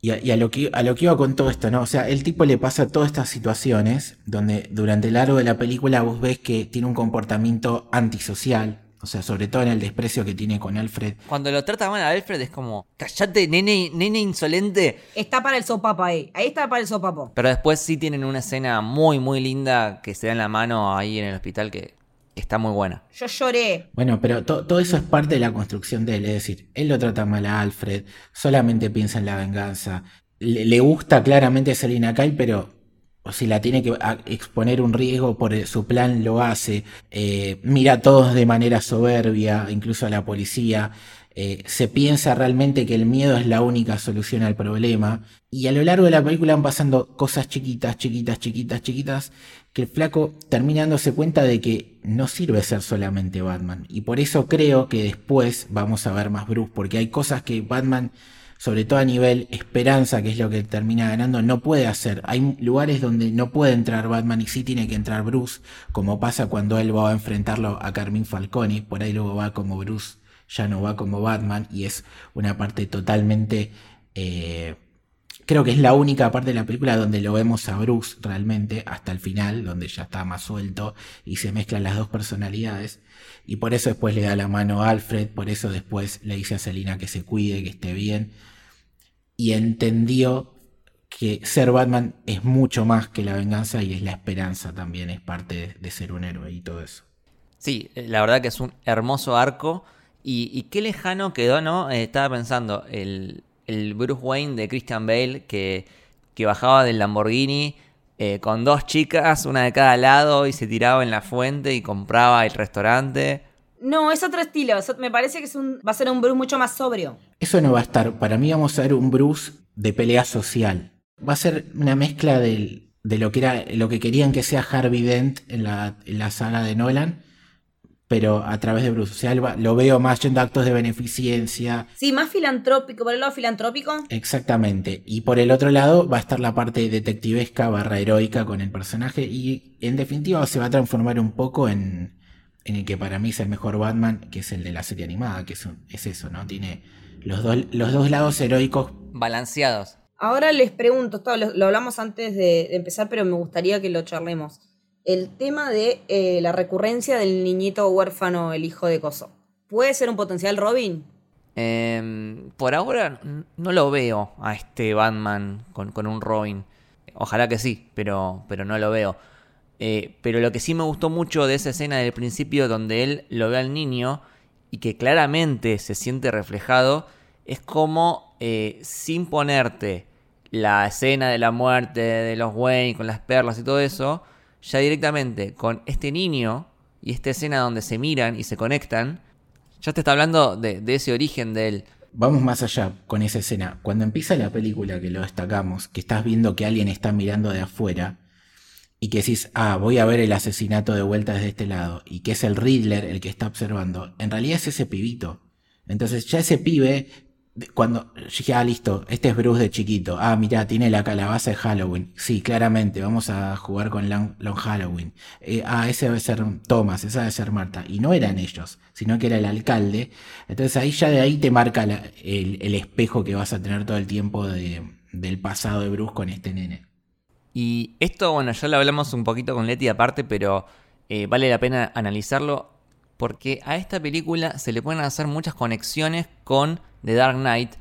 Y a, y a lo que, a lo que iba con todo esto, ¿no? O sea, el tipo le pasa todas estas situaciones donde durante el largo de la película vos ves que tiene un comportamiento antisocial, o sea, sobre todo en el desprecio que tiene con Alfred. Cuando lo trata mal a Alfred es como, callate, nene, nene insolente. Está para el sopapo ahí. Ahí está para el sopapo. Pero después sí tienen una escena muy, muy linda que se da en la mano ahí en el hospital que está muy buena. Yo lloré. Bueno, pero to- todo eso es parte de la construcción de él, es decir, él lo trata mal a Alfred, solamente piensa en la venganza, le, le gusta claramente Selina Kyle, pero si la tiene que exponer un riesgo por su plan, lo hace, eh, mira a todos de manera soberbia, incluso a la policía, eh, se piensa realmente que el miedo es la única solución al problema, y a lo largo de la película van pasando cosas chiquitas, chiquitas, chiquitas, chiquitas, que el flaco termina dándose cuenta de que no sirve ser solamente Batman. Y por eso creo que después vamos a ver más Bruce, porque hay cosas que Batman, sobre todo a nivel esperanza, que es lo que termina ganando, no puede hacer. Hay lugares donde no puede entrar Batman y sí tiene que entrar Bruce, como pasa cuando él va a enfrentarlo a Carmine Falcone, por ahí luego va como Bruce, ya no va como Batman, y es una parte totalmente... eh, Creo que es la única parte de la película donde lo vemos a Bruce realmente hasta el final, donde ya está más suelto y se mezclan las dos personalidades. Y por eso después le da la mano a Alfred, por eso después le dice a Selina que se cuide, que esté bien. Y entendió que ser Batman es mucho más que la venganza y es la esperanza también, es parte de, ser un héroe y todo eso. Sí, eh, la verdad que es un hermoso arco. Y, y qué lejano quedó, ¿no? Eh, estaba pensando, el, el Bruce Wayne de Christian Bale que, que bajaba del Lamborghini eh, con dos chicas, una de cada lado, y se tiraba en la fuente y compraba el restaurante. No, es otro estilo. Me parece que es un, va a ser un Bruce mucho más sobrio. Eso no va a estar, para mí vamos a ver un Bruce de pelea social. Va a ser una mezcla del- de lo que era lo que querían que sea Harvey Dent en la, en la saga de Nolan, pero a través de Bruce. O sea, lo veo más yendo actos de beneficencia, Sí, más filantrópico. Por el lado filantrópico. exactamente. Y por el otro lado va a estar la parte detectivesca barra heroica con el personaje y en definitiva se va a transformar un poco en, en el que para mí es el mejor Batman, que es el de la serie animada, que es, un- es eso, ¿no? Tiene los dos, los dos lados heroicos Balanceados. Ahora les pregunto, esto lo, lo hablamos antes de, de empezar, pero me gustaría que lo charlemos. El tema de eh, la recurrencia del niñito huérfano, el hijo de Coso. ¿Puede ser un potencial Robin? Em, por ahora no lo veo a este Batman con, con un Robin. Ojalá que sí, pero, pero no lo veo. Eh, pero lo que sí me gustó mucho de esa escena del principio donde él lo ve al niño y que claramente se siente reflejado es como eh, sin ponerte la escena de la muerte de los Wayne con las perlas y todo eso, ya directamente con este niño y esta escena donde se miran y se conectan, ya te está hablando de, de ese origen de él. Vamos más allá con esa escena. Cuando empieza la película, que lo destacamos, que estás viendo que alguien está mirando de afuera y que decís, ah, voy a ver el asesinato de vuelta desde este lado y que es el Riddler el que está observando, en realidad es ese pibito. Entonces ya ese pibe, cuando dije, ah, listo, este es Bruce de chiquito, ah, mirá, tiene la calabaza de Halloween, sí, claramente, vamos a jugar con Long, Long Halloween. Eh, ah, ese debe ser Thomas, esa debe ser Marta. Y no eran ellos, sino que era el alcalde. Entonces ahí ya de ahí te marca el, el espejo que vas a tener todo el tiempo de- del pasado de Bruce con este nene. Y esto, bueno, ya lo hablamos un poquito con Leti aparte, pero eh, vale la pena analizarlo porque a esta película se le pueden hacer muchas conexiones con The Dark Knight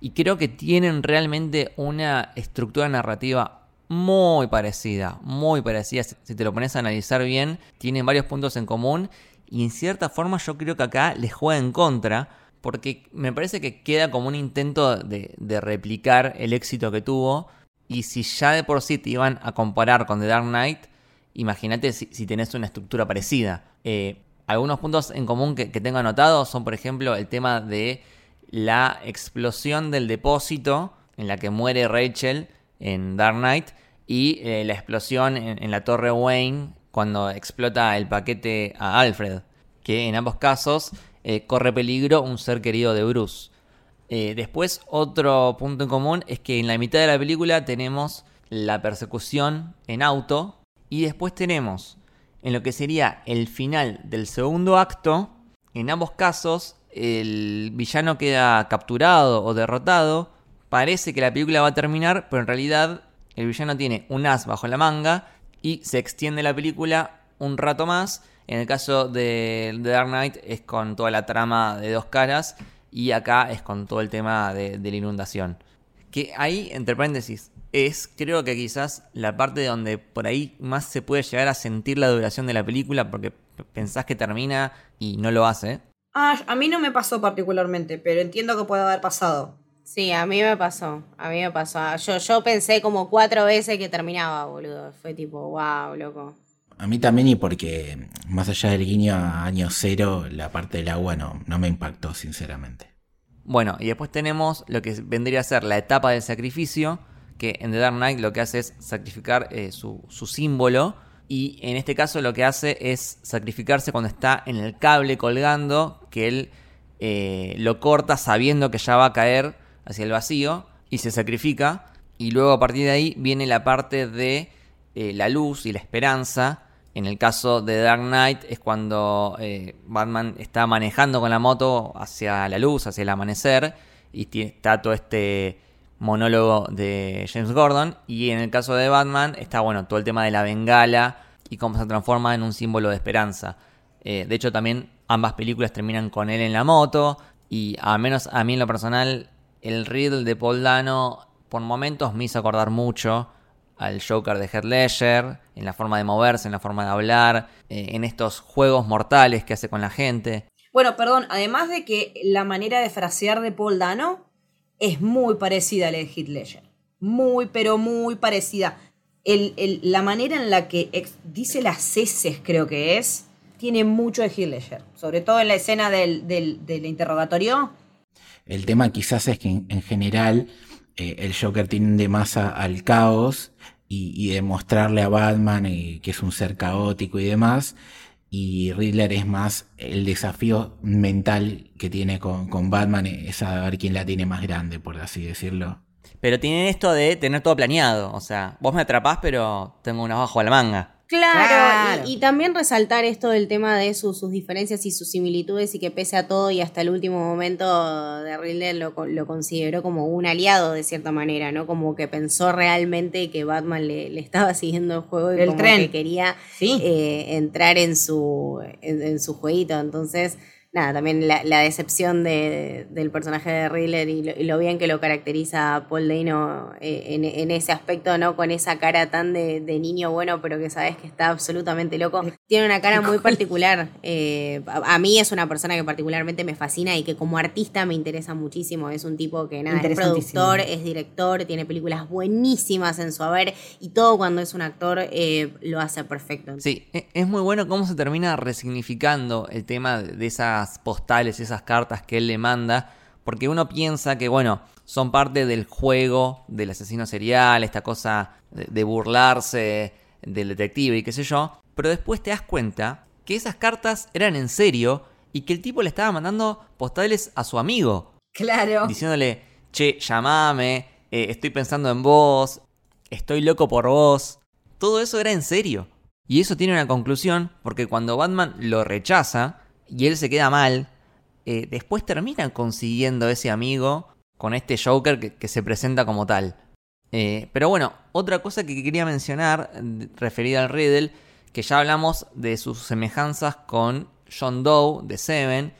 y creo que tienen realmente una estructura narrativa muy parecida, muy parecida. Si te lo pones a analizar bien, tienen varios puntos en común y en cierta forma yo creo que acá les juega en contra porque me parece que queda como un intento de, replicar el éxito que tuvo y si ya de por sí te iban a comparar con The Dark Knight, imagínate si, tenés una estructura parecida. Eh, algunos puntos en común que, tengo anotado son, por ejemplo, el tema de la explosión del depósito en la que muere Rachel en Dark Knight y eh, la explosión en, la torre Wayne cuando explota el paquete a Alfred, que en ambos casos eh, corre peligro un ser querido de Bruce. Eh, después, otro punto en común es que en la mitad de la película tenemos la persecución en auto y después tenemos en lo que sería el final del segundo acto, en ambos casos el villano queda capturado o derrotado, parece que la película va a terminar, pero en realidad el villano tiene un as bajo la manga y se extiende la película un rato más. En el caso de The Dark Knight es con toda la trama de dos caras y acá es con todo el tema de, de la inundación. Que ahí, entre paréntesis, es creo que quizás la parte donde por ahí más se puede llegar a sentir la duración de la película porque pensás que termina y no lo hace. Ah, a mí no me pasó particularmente, pero entiendo que puede haber pasado. Sí, a mí me pasó, a mí me pasó. Yo, yo pensé como cuatro veces que terminaba, boludo. Fue tipo, wow, loco. A mí también y porque más allá del guiño a año cero, la parte del agua no, no me impactó, sinceramente. Bueno, y después tenemos lo que vendría a ser la etapa del sacrificio, que en The Dark Knight lo que hace es sacrificar eh, su, símbolo. Y en este caso lo que hace es sacrificarse cuando está en el cable colgando, que él eh, lo corta sabiendo que ya va a caer hacia el vacío y se sacrifica. Y luego a partir de ahí viene la parte de eh, la luz y la esperanza. En el caso de Dark Knight es cuando Batman está manejando con la moto hacia la luz, hacia el amanecer. Y está todo este monólogo de James Gordon. Y en el caso de Batman está bueno todo el tema de la bengala y cómo se transforma en un símbolo de esperanza. Eh, de hecho, también ambas películas terminan con él en la moto. Y a menos a mí en lo personal, el Riddle de Paul Dano por momentos me hizo acordar mucho al Joker de Heath Ledger, en la forma de moverse, en la forma de hablar, eh, en estos juegos mortales que hace con la gente. Bueno, perdón, además de que la manera de frasear de Paul Dano es muy parecida a la de Heath Ledger. Muy, pero muy parecida. la manera en la que dice las heces, creo que es, tiene mucho de Heath Ledger. Sobre todo en la escena del, interrogatorio. El tema quizás es que en, general eh, el Joker tiende más al caos y, y demostrarle a Batman eh, que es un ser caótico y demás y Riddler es más el desafío mental que tiene con, Batman, es saber quién la tiene más grande, por así decirlo. Pero tiene esto de tener todo planeado, o sea, vos me atrapás pero tengo un abajo a la manga. Claro, Y, también resaltar esto del tema de sus diferencias y sus similitudes y que pese a todo y hasta el último momento de lo, lo consideró como un aliado de cierta manera, ¿no? Como que pensó realmente que Batman le, estaba siguiendo el juego y el como tren. que quería eh, entrar en su, en su jueguito. Entonces nada, también la, decepción del personaje de Riddler y lo, bien que lo caracteriza Paul Dano eh, en, ese aspecto, ¿no? Con esa cara tan de, niño bueno, pero que sabes que está absolutamente loco. Tiene una cara muy particular. Eh, a, mí es una persona que particularmente me fascina y que como artista me interesa muchísimo. Es un tipo que nada, es productor, es director, tiene películas buenísimas en su haber y todo cuando es un actor eh, lo hace perfecto. Sí, e, es muy bueno cómo se termina resignificando el tema de esa postales, esas cartas que él le manda, porque uno piensa que, bueno, son parte del juego del asesino serial, esta cosa de, burlarse del detective y qué sé yo, pero después te das cuenta que esas cartas eran en serio y que el tipo le estaba mandando postales a su amigo. Claro. Diciéndole, che, llamame, eh, estoy pensando en vos, estoy loco por vos. Todo eso era en serio. Y eso tiene una conclusión, porque cuando Batman lo rechaza, y él se queda mal, eh, después terminan consiguiendo ese amigo con este Joker que, se presenta como tal. Eh, pero bueno, otra cosa que quería mencionar referida al Riddle, que ya hablamos de sus semejanzas con John Doe de Seven,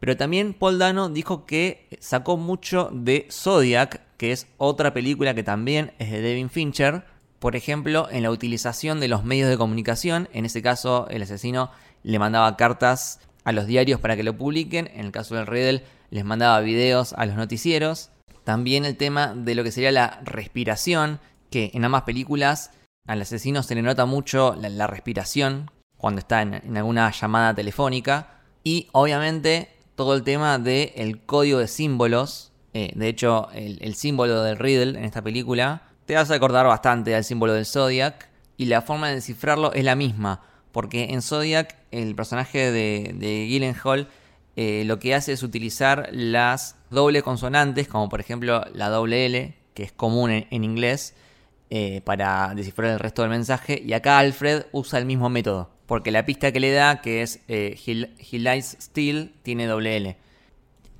pero también Paul Dano dijo que sacó mucho de Zodiac, que es otra película que también es de Devin Fincher, por ejemplo, en la utilización de los medios de comunicación, en ese caso el asesino le mandaba cartas a los diarios para que lo publiquen, en el caso del Riddle les mandaba videos a los noticieros, también el tema de lo que sería la respiración, que en ambas películas al asesino se le nota mucho la, respiración cuando está en, alguna llamada telefónica. Y obviamente todo el tema del código de símbolos. Eh, de hecho, el, símbolo del Riddle en esta película te a acordar bastante al símbolo del Zodiac. Y la forma de descifrarlo es la misma. Porque en Zodiac el personaje de, de Gyllenhaal eh, lo que hace es utilizar las doble consonantes, como por ejemplo la doble L, que es común en, inglés, eh, para descifrar el resto del mensaje. Y acá Alfred usa el mismo método, porque la pista que le da, que es eh, he, lies still, tiene doble L.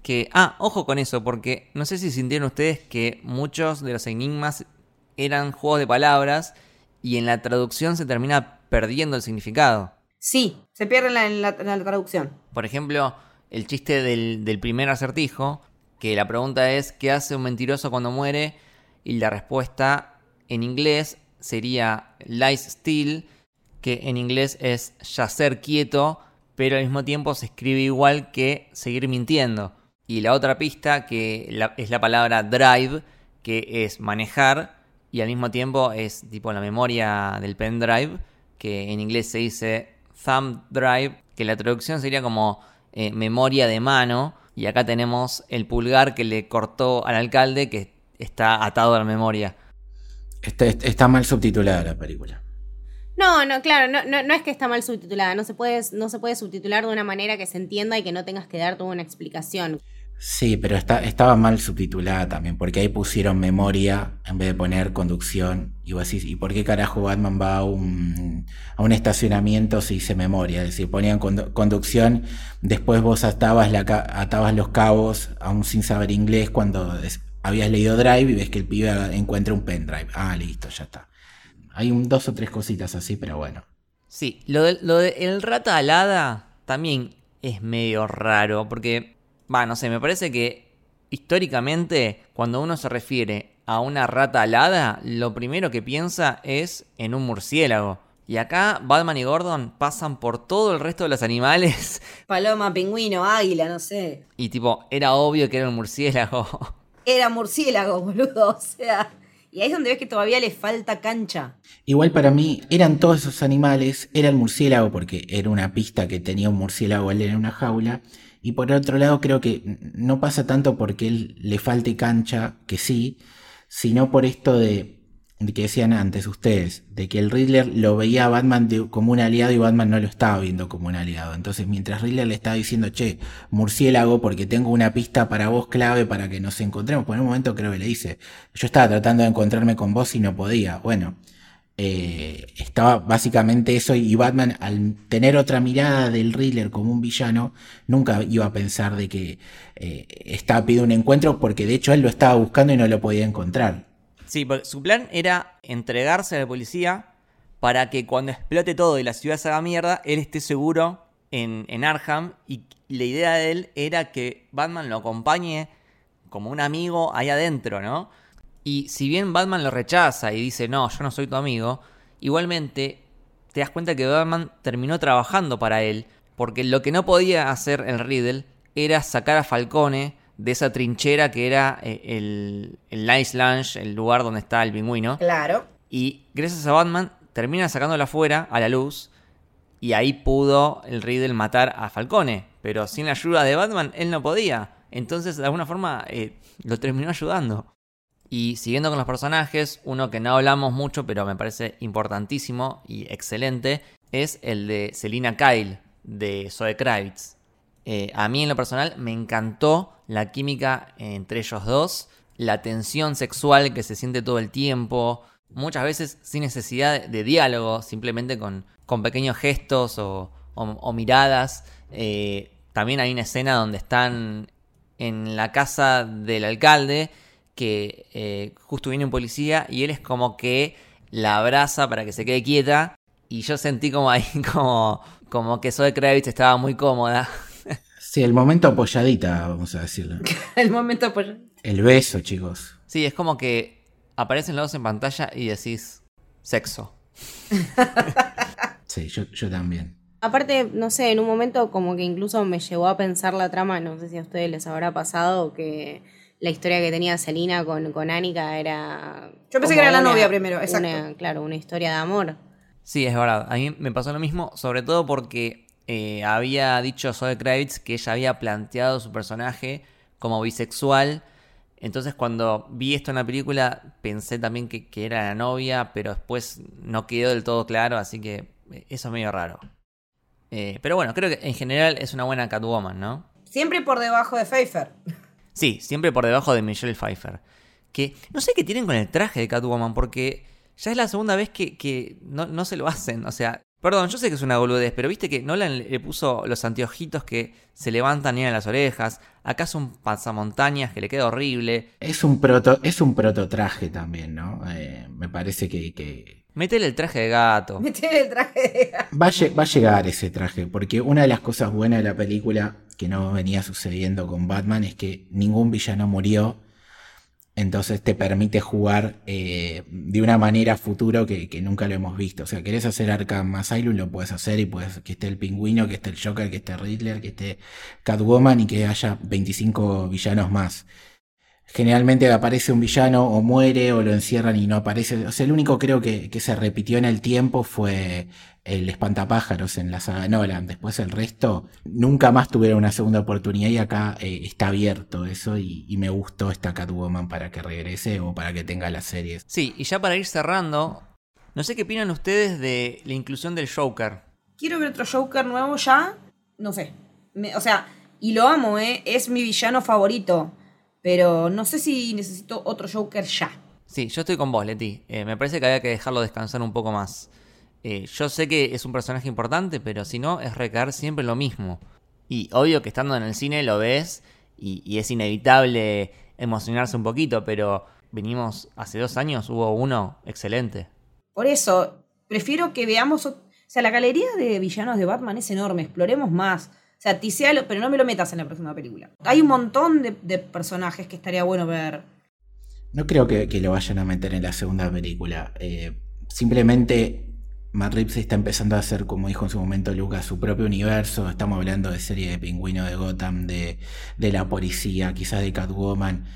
Que, ah, ojo con eso, porque no sé si sintieron ustedes que muchos de los enigmas eran juegos de palabras y en la traducción se termina perdiendo el significado. Sí, se pierde en la traducción. Por ejemplo, el chiste del, primer acertijo, que la pregunta es ¿qué hace un mentiroso cuando muere? Y la respuesta en inglés sería lies still, que en inglés es yacer quieto, pero al mismo tiempo se escribe igual que seguir mintiendo. Y la otra pista que es la palabra drive, que es manejar, y al mismo tiempo es tipo la memoria del pendrive, que en inglés se dice thumb drive, que la traducción sería como eh, memoria de mano. Y acá tenemos el pulgar que le cortó al alcalde que está atado a la memoria. Está, está mal subtitulada la película. No, no, claro, no, no, es que está mal subtitulada, no se, puede, no se puede subtitular de una manera que se entienda y que no tengas que dar toda una explicación. Sí, pero estaba mal subtitulada también, porque ahí pusieron memoria en vez de poner conducción. Y vos decís, ¿y por qué carajo Batman va a un, a un estacionamiento si dice memoria? Es decir, ponían conducción, después vos atabas, la, atabas los cabos aún sin saber inglés cuando habías leído Drive y ves que el pibe encuentra un pendrive. Ah, listo, ya está. Hay un, dos o tres cositas así, pero bueno. Sí, lo lo de el rata alada también es medio raro, porque Va, no sé, me parece que históricamente cuando uno se refiere a una rata alada, lo primero que piensa es en un murciélago. Y acá Batman y Gordon pasan por todo el resto de los animales. Paloma, pingüino, águila, no sé. Y tipo, era obvio que era un murciélago. Era murciélago, boludo. O sea. Y ahí es donde ves que todavía le falta cancha. Igual para mí eran todos esos animales, era el murciélago porque era una pista que tenía un murciélago él en una jaula y por otro lado, creo que no pasa tanto porque él le falte cancha, que sí, sino por esto de, que decían antes ustedes, de que el Riddler lo veía a Batman como un aliado y Batman no lo estaba viendo como un aliado. Entonces, mientras Riddler le estaba diciendo, che, murciélago, porque tengo una pista para vos clave para que nos encontremos, por un momento creo que le dice, yo estaba tratando de encontrarme con vos y no podía. Bueno, eh, estaba básicamente eso y Batman al tener otra mirada del Riddler como un villano nunca iba a pensar de que eh, estaba pidiendo un encuentro porque de hecho él lo estaba buscando y no lo podía encontrar. Sí, porque su plan era entregarse a la policía para que cuando explote todo y la ciudad se haga mierda, él esté seguro en, en y la idea de él era que Batman lo acompañe como un amigo ahí adentro, ¿no? Y si bien Batman lo rechaza y dice, no, yo no soy tu amigo, igualmente te das cuenta que Batman terminó trabajando para él, porque lo que no podía hacer el Riddle era sacar a Falcone de esa trinchera que era eh, el, el Ice Lounge, el lugar donde está el pingüino. Claro. Y gracias a Batman termina sacándola afuera, a la luz, y ahí pudo el Riddle matar a Falcone. Pero sin la ayuda de Batman, él no podía. Entonces, de alguna forma, eh, lo terminó ayudando. Y siguiendo con los personajes, uno que no hablamos mucho, pero me parece importantísimo y excelente, es el de Selina Kyle, de Zoe Kravitz. Eh, a mí en lo personal me encantó la química entre ellos dos, la tensión sexual que se siente todo el tiempo, muchas veces sin necesidad de diálogo, simplemente con, con pequeños gestos o, miradas. Eh, también hay una escena donde están en la casa del alcalde que eh, justo viene un policía y él es como que la abraza para que se quede quieta. Y yo sentí como ahí, como, como que Zoe Kravitz estaba muy cómoda. Sí, el momento apoyadita, vamos a decirlo. El momento pues El beso, chicos. Sí, es como que aparecen los dos en pantalla y decís sexo. Sí, yo, yo también. Aparte, no sé, en un momento como que incluso me llevó a pensar la trama, no sé si a ustedes les habrá pasado que la historia que tenía Selina con, con Annika era... Yo pensé que era la novia primero, una- exacto. claro, una historia de amor. Sí, es verdad. A mí me pasó lo mismo, sobre todo porque eh, había dicho Zoe Kravitz que ella había planteado su personaje como bisexual. Entonces cuando vi esto en la película pensé también que, que era la novia, pero después no quedó del todo claro, así que eh, eso es medio raro. Eh, pero bueno, creo que en general es una buena Catwoman, ¿no? Siempre por debajo de Pfeiffer. Sí, siempre por debajo de Michelle Pfeiffer. Que no sé qué tienen con el traje de Catwoman, porque ya es la segunda vez que, que no, se lo hacen. O sea, perdón, yo sé que es una boludez, pero viste que Nolan le puso los anteojitos que se levantan y en las orejas. Acá es un pasamontañas que le queda horrible. Es un proto, es un prototraje también, ¿no? Eh, me parece que, que Métele el traje de gato. Metí el traje de... va, a, lle- va a llegar ese traje, porque una de las cosas buenas de la película que no venía sucediendo con Batman es que ningún villano murió. Entonces te permite jugar eh, de una manera futuro que, que nunca lo hemos visto. O sea, querés hacer Arkham Asylum, lo puedes hacer y puedes que esté el pingüino, que esté el Joker, que esté Riddler, que esté Catwoman y que haya 25 villanos más. Generalmente aparece un villano o muere o lo encierran y no aparece. O sea, el único creo que, que se repitió en el tiempo fue el espantapájaros en la saga Nolan. Después el resto nunca más tuvieron una segunda oportunidad y acá eh, está abierto eso y, y me gustó esta Catwoman para que regrese o para que tenga las series. Sí, y ya para ir cerrando, no sé qué opinan ustedes de la inclusión del Joker. Quiero ver otro Joker nuevo ya. No sé. Me- o sea, y lo amo, ¿eh? Es mi villano favorito. Pero no sé si necesito otro Joker ya. Sí, yo estoy con vos, Leti. Eh, me parece que había que dejarlo descansar un poco más. Eh, yo sé que es un personaje importante, pero si no, es recaer siempre lo mismo. Y obvio que estando en el cine lo ves y, y es inevitable emocionarse un poquito, pero venimos, hace dos años hubo uno excelente. Por eso, prefiero que veamos. O sea, la galería de villanos de Batman es enorme. Exploremos más. O sea, tisealo, pero no me lo metas en la próxima película. Hay un montón de, personajes que estaría bueno ver. No creo que, que lo vayan a meter en la segunda película. Eh, simplemente Matt Reeves está empezando a hacer, como dijo en su momento Lucas, su propio universo. Estamos hablando de serie de Pingüino de Gotham, de, de la policía, quizás de Catwoman.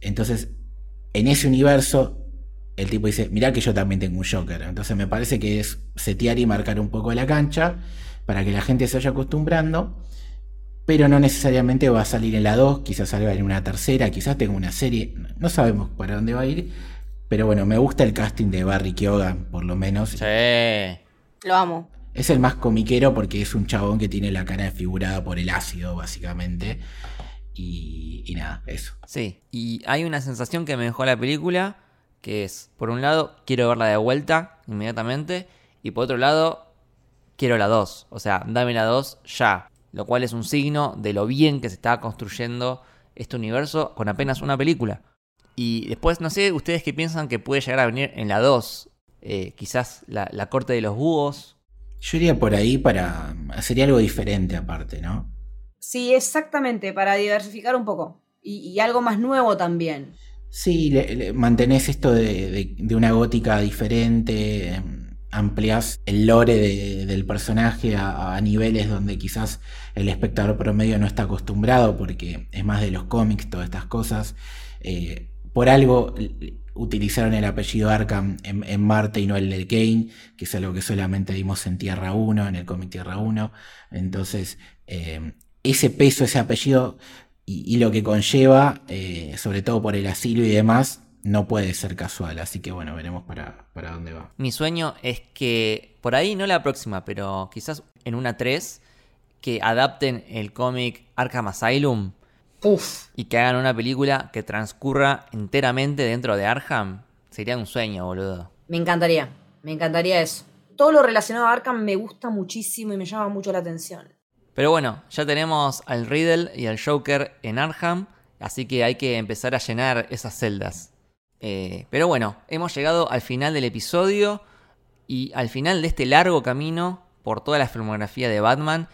Entonces, en ese universo, el tipo dice, mirá que yo también tengo un Joker. Entonces me parece que es setear y marcar un poco la cancha para que la gente se vaya acostumbrando. Pero no necesariamente va a salir en la 2, quizás salga en una tercera, quizás tenga una serie, no sabemos para dónde va a ir. Pero bueno, me gusta el casting de Barry Keoghan, por lo menos. Sí. Lo amo. Es el más comiquero porque es un chabón que tiene la cara desfigurada por el ácido, básicamente. Y, y nada, eso. Sí, y hay una sensación que me dejó la película, que es, por un lado, quiero verla de vuelta inmediatamente, y por otro lado, quiero la 2. O sea, dame la 2 ya. Lo cual es un signo de lo bien que se está construyendo este universo con apenas una película. Y después, no sé, ustedes qué piensan que puede llegar a venir en la 2. Eh, quizás la, la corte de los búhos. Yo iría por ahí para. Sería algo diferente aparte, ¿no? Sí, exactamente, para diversificar un poco. Y, y algo más nuevo también. Sí, le- le- mantenés esto de, de- de una gótica diferente, ampliás el lore de- del personaje a, niveles donde quizás el espectador promedio no está acostumbrado porque es más de los cómics, todas estas cosas. Eh, por algo utilizaron el apellido Arkham en, Marte y no el de Kane, que es algo que solamente vimos en Tierra 1, en el cómic Tierra 1. Entonces, eh, ese peso, ese apellido y, y lo que conlleva, eh, sobre todo por el asilo y demás, no puede ser casual. Así que bueno, veremos para, para dónde va. Mi sueño es que, por ahí no la próxima, pero quizás en una 3, que adapten el cómic Arkham Asylum Uf. y que hagan una película que transcurra enteramente dentro de Arkham. Sería un sueño, boludo. Me encantaría, me encantaría eso. Todo lo relacionado a Arkham me gusta muchísimo y me llama mucho la atención. Pero bueno, ya tenemos al Riddle y al Joker en Arkham. Así que hay que empezar a llenar esas celdas. Eh, pero bueno, hemos llegado al final del episodio y al final de este largo camino por toda la filmografía de Batman.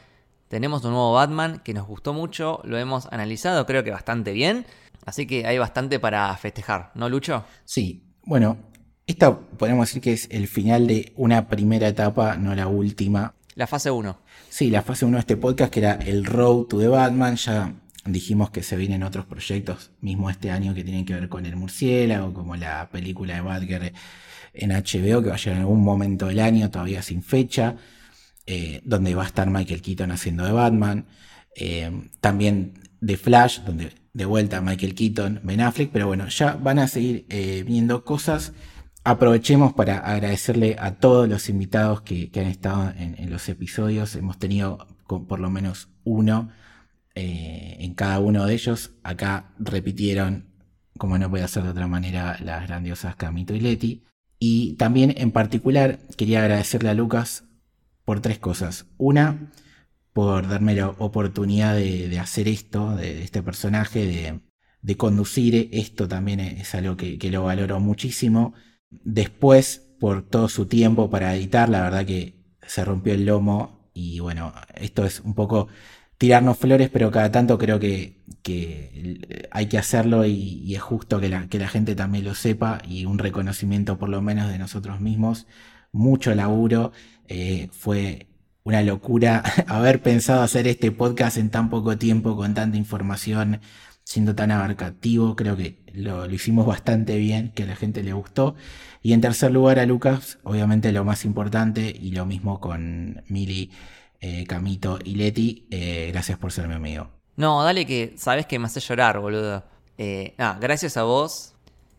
Tenemos un nuevo Batman que nos gustó mucho, lo hemos analizado creo que bastante bien, así que hay bastante para festejar, ¿no, Lucho? Sí, bueno, esta podemos decir que es el final de una primera etapa, no la última. La fase 1. Sí, la fase 1 de este podcast, que era el Road to the Batman. Ya dijimos que se vienen otros proyectos, mismo este año, que tienen que ver con el murciélago, como la película de Batgirl en HBO, que va a llegar en algún momento del año, todavía sin fecha, eh, donde va a estar Michael Keaton haciendo de Batman. Eh, también de Flash, donde de vuelta Michael Keaton, Ben Affleck, pero bueno, ya van a seguir eh, viendo cosas Aprovechemos para agradecerle a todos los invitados que, han estado en, los episodios. Hemos tenido por lo menos uno eh, en cada uno de ellos. Acá repitieron, como no puede ser de otra manera, las grandiosas Camito y Leti. Y también en particular quería agradecerle a Lucas por tres cosas. Una, por darme la oportunidad de, hacer esto, de, este personaje, de, conducir esto también es algo que lo valoro muchísimo después por todo su tiempo para editar, la verdad que se rompió el lomo y bueno, esto es un poco tirarnos flores, pero cada tanto creo que, hay que hacerlo y, es justo que la, que la, gente también lo sepa y un reconocimiento por lo menos de nosotros mismos. Mucho laburo, eh, fue una locura haber pensado hacer este podcast en tan poco tiempo, con tanta información, siendo tan abarcativo, creo que lo, hicimos bastante bien, que a la gente le gustó. Y en tercer lugar a Lucas, obviamente lo más importante, y lo mismo con Mili, eh, Camito y Leti, eh, gracias por ser mi amigo. No, dale que sabes que me hace llorar, boludo. Eh, gracias a vos,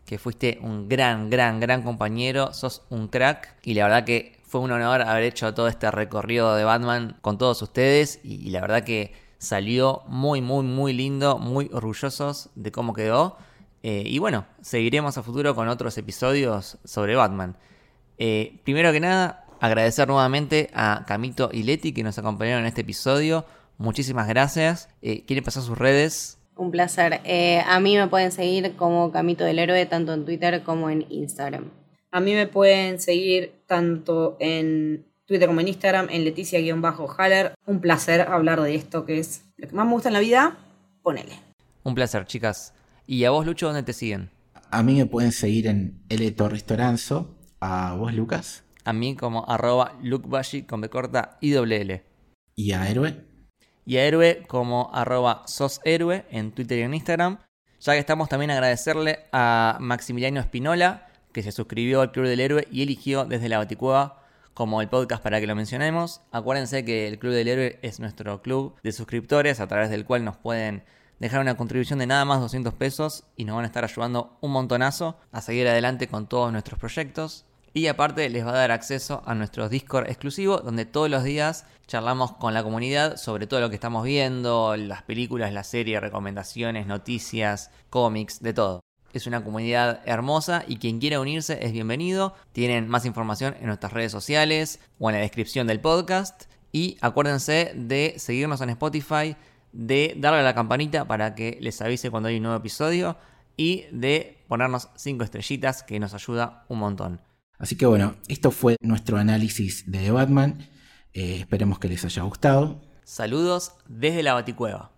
que fuiste un gran, gran, gran compañero, sos un crack, y la verdad que fue un honor haber hecho todo este recorrido de Batman con todos ustedes, y la verdad que Salió muy, muy, muy lindo, muy orgullosos de cómo quedó. Y bueno, seguiremos a futuro con otros episodios sobre Batman. Primero que nada, agradecer nuevamente a Camito y Leti que nos acompañaron en este episodio. Muchísimas gracias. Eh, ¿Quieren pasar sus redes? Un placer. a mí me pueden seguir como Camito del Héroe, tanto en Twitter como en Instagram. A mí me pueden seguir tanto en Twitter como en Instagram, en Leticia-Haller. Un placer hablar de esto que es lo que más me gusta en la vida. Ponele. Un placer, chicas. ¿Y a vos, Lucho, dónde te siguen? A mí me pueden seguir en L Torres Toranzo. ¿A vos, Lucas? A mí como arroba lukebashi con B corta y doble L. ¿Y a Héroe? Y a Héroe como arroba soshéroe en Twitter y en Instagram. Ya que estamos también agradecerle a Maximiliano Espinola, que se suscribió al Club del Héroe y eligió desde la Baticueva como el podcast para que lo mencionemos. Acuérdense que el Club del Héroe es nuestro club de suscriptores a través del cual nos pueden dejar una contribución de nada más 200 pesos y nos van a estar ayudando un montonazo a seguir adelante con todos nuestros proyectos. Y aparte les va a dar acceso a nuestro Discord exclusivo donde todos los días charlamos con la comunidad sobre todo lo que estamos viendo, las películas, las series, recomendaciones, noticias, cómics, de todo. Es una comunidad hermosa y quien quiera unirse es bienvenido. Tienen más información en nuestras redes sociales o en la descripción del podcast. Y acuérdense de seguirnos en Spotify, de darle a la campanita para que les avise cuando hay un nuevo episodio y de ponernos 5 estrellitas que nos ayuda un montón. Así que bueno, esto fue nuestro análisis de Batman. Eh, esperemos que les haya gustado. Saludos desde la Baticueva.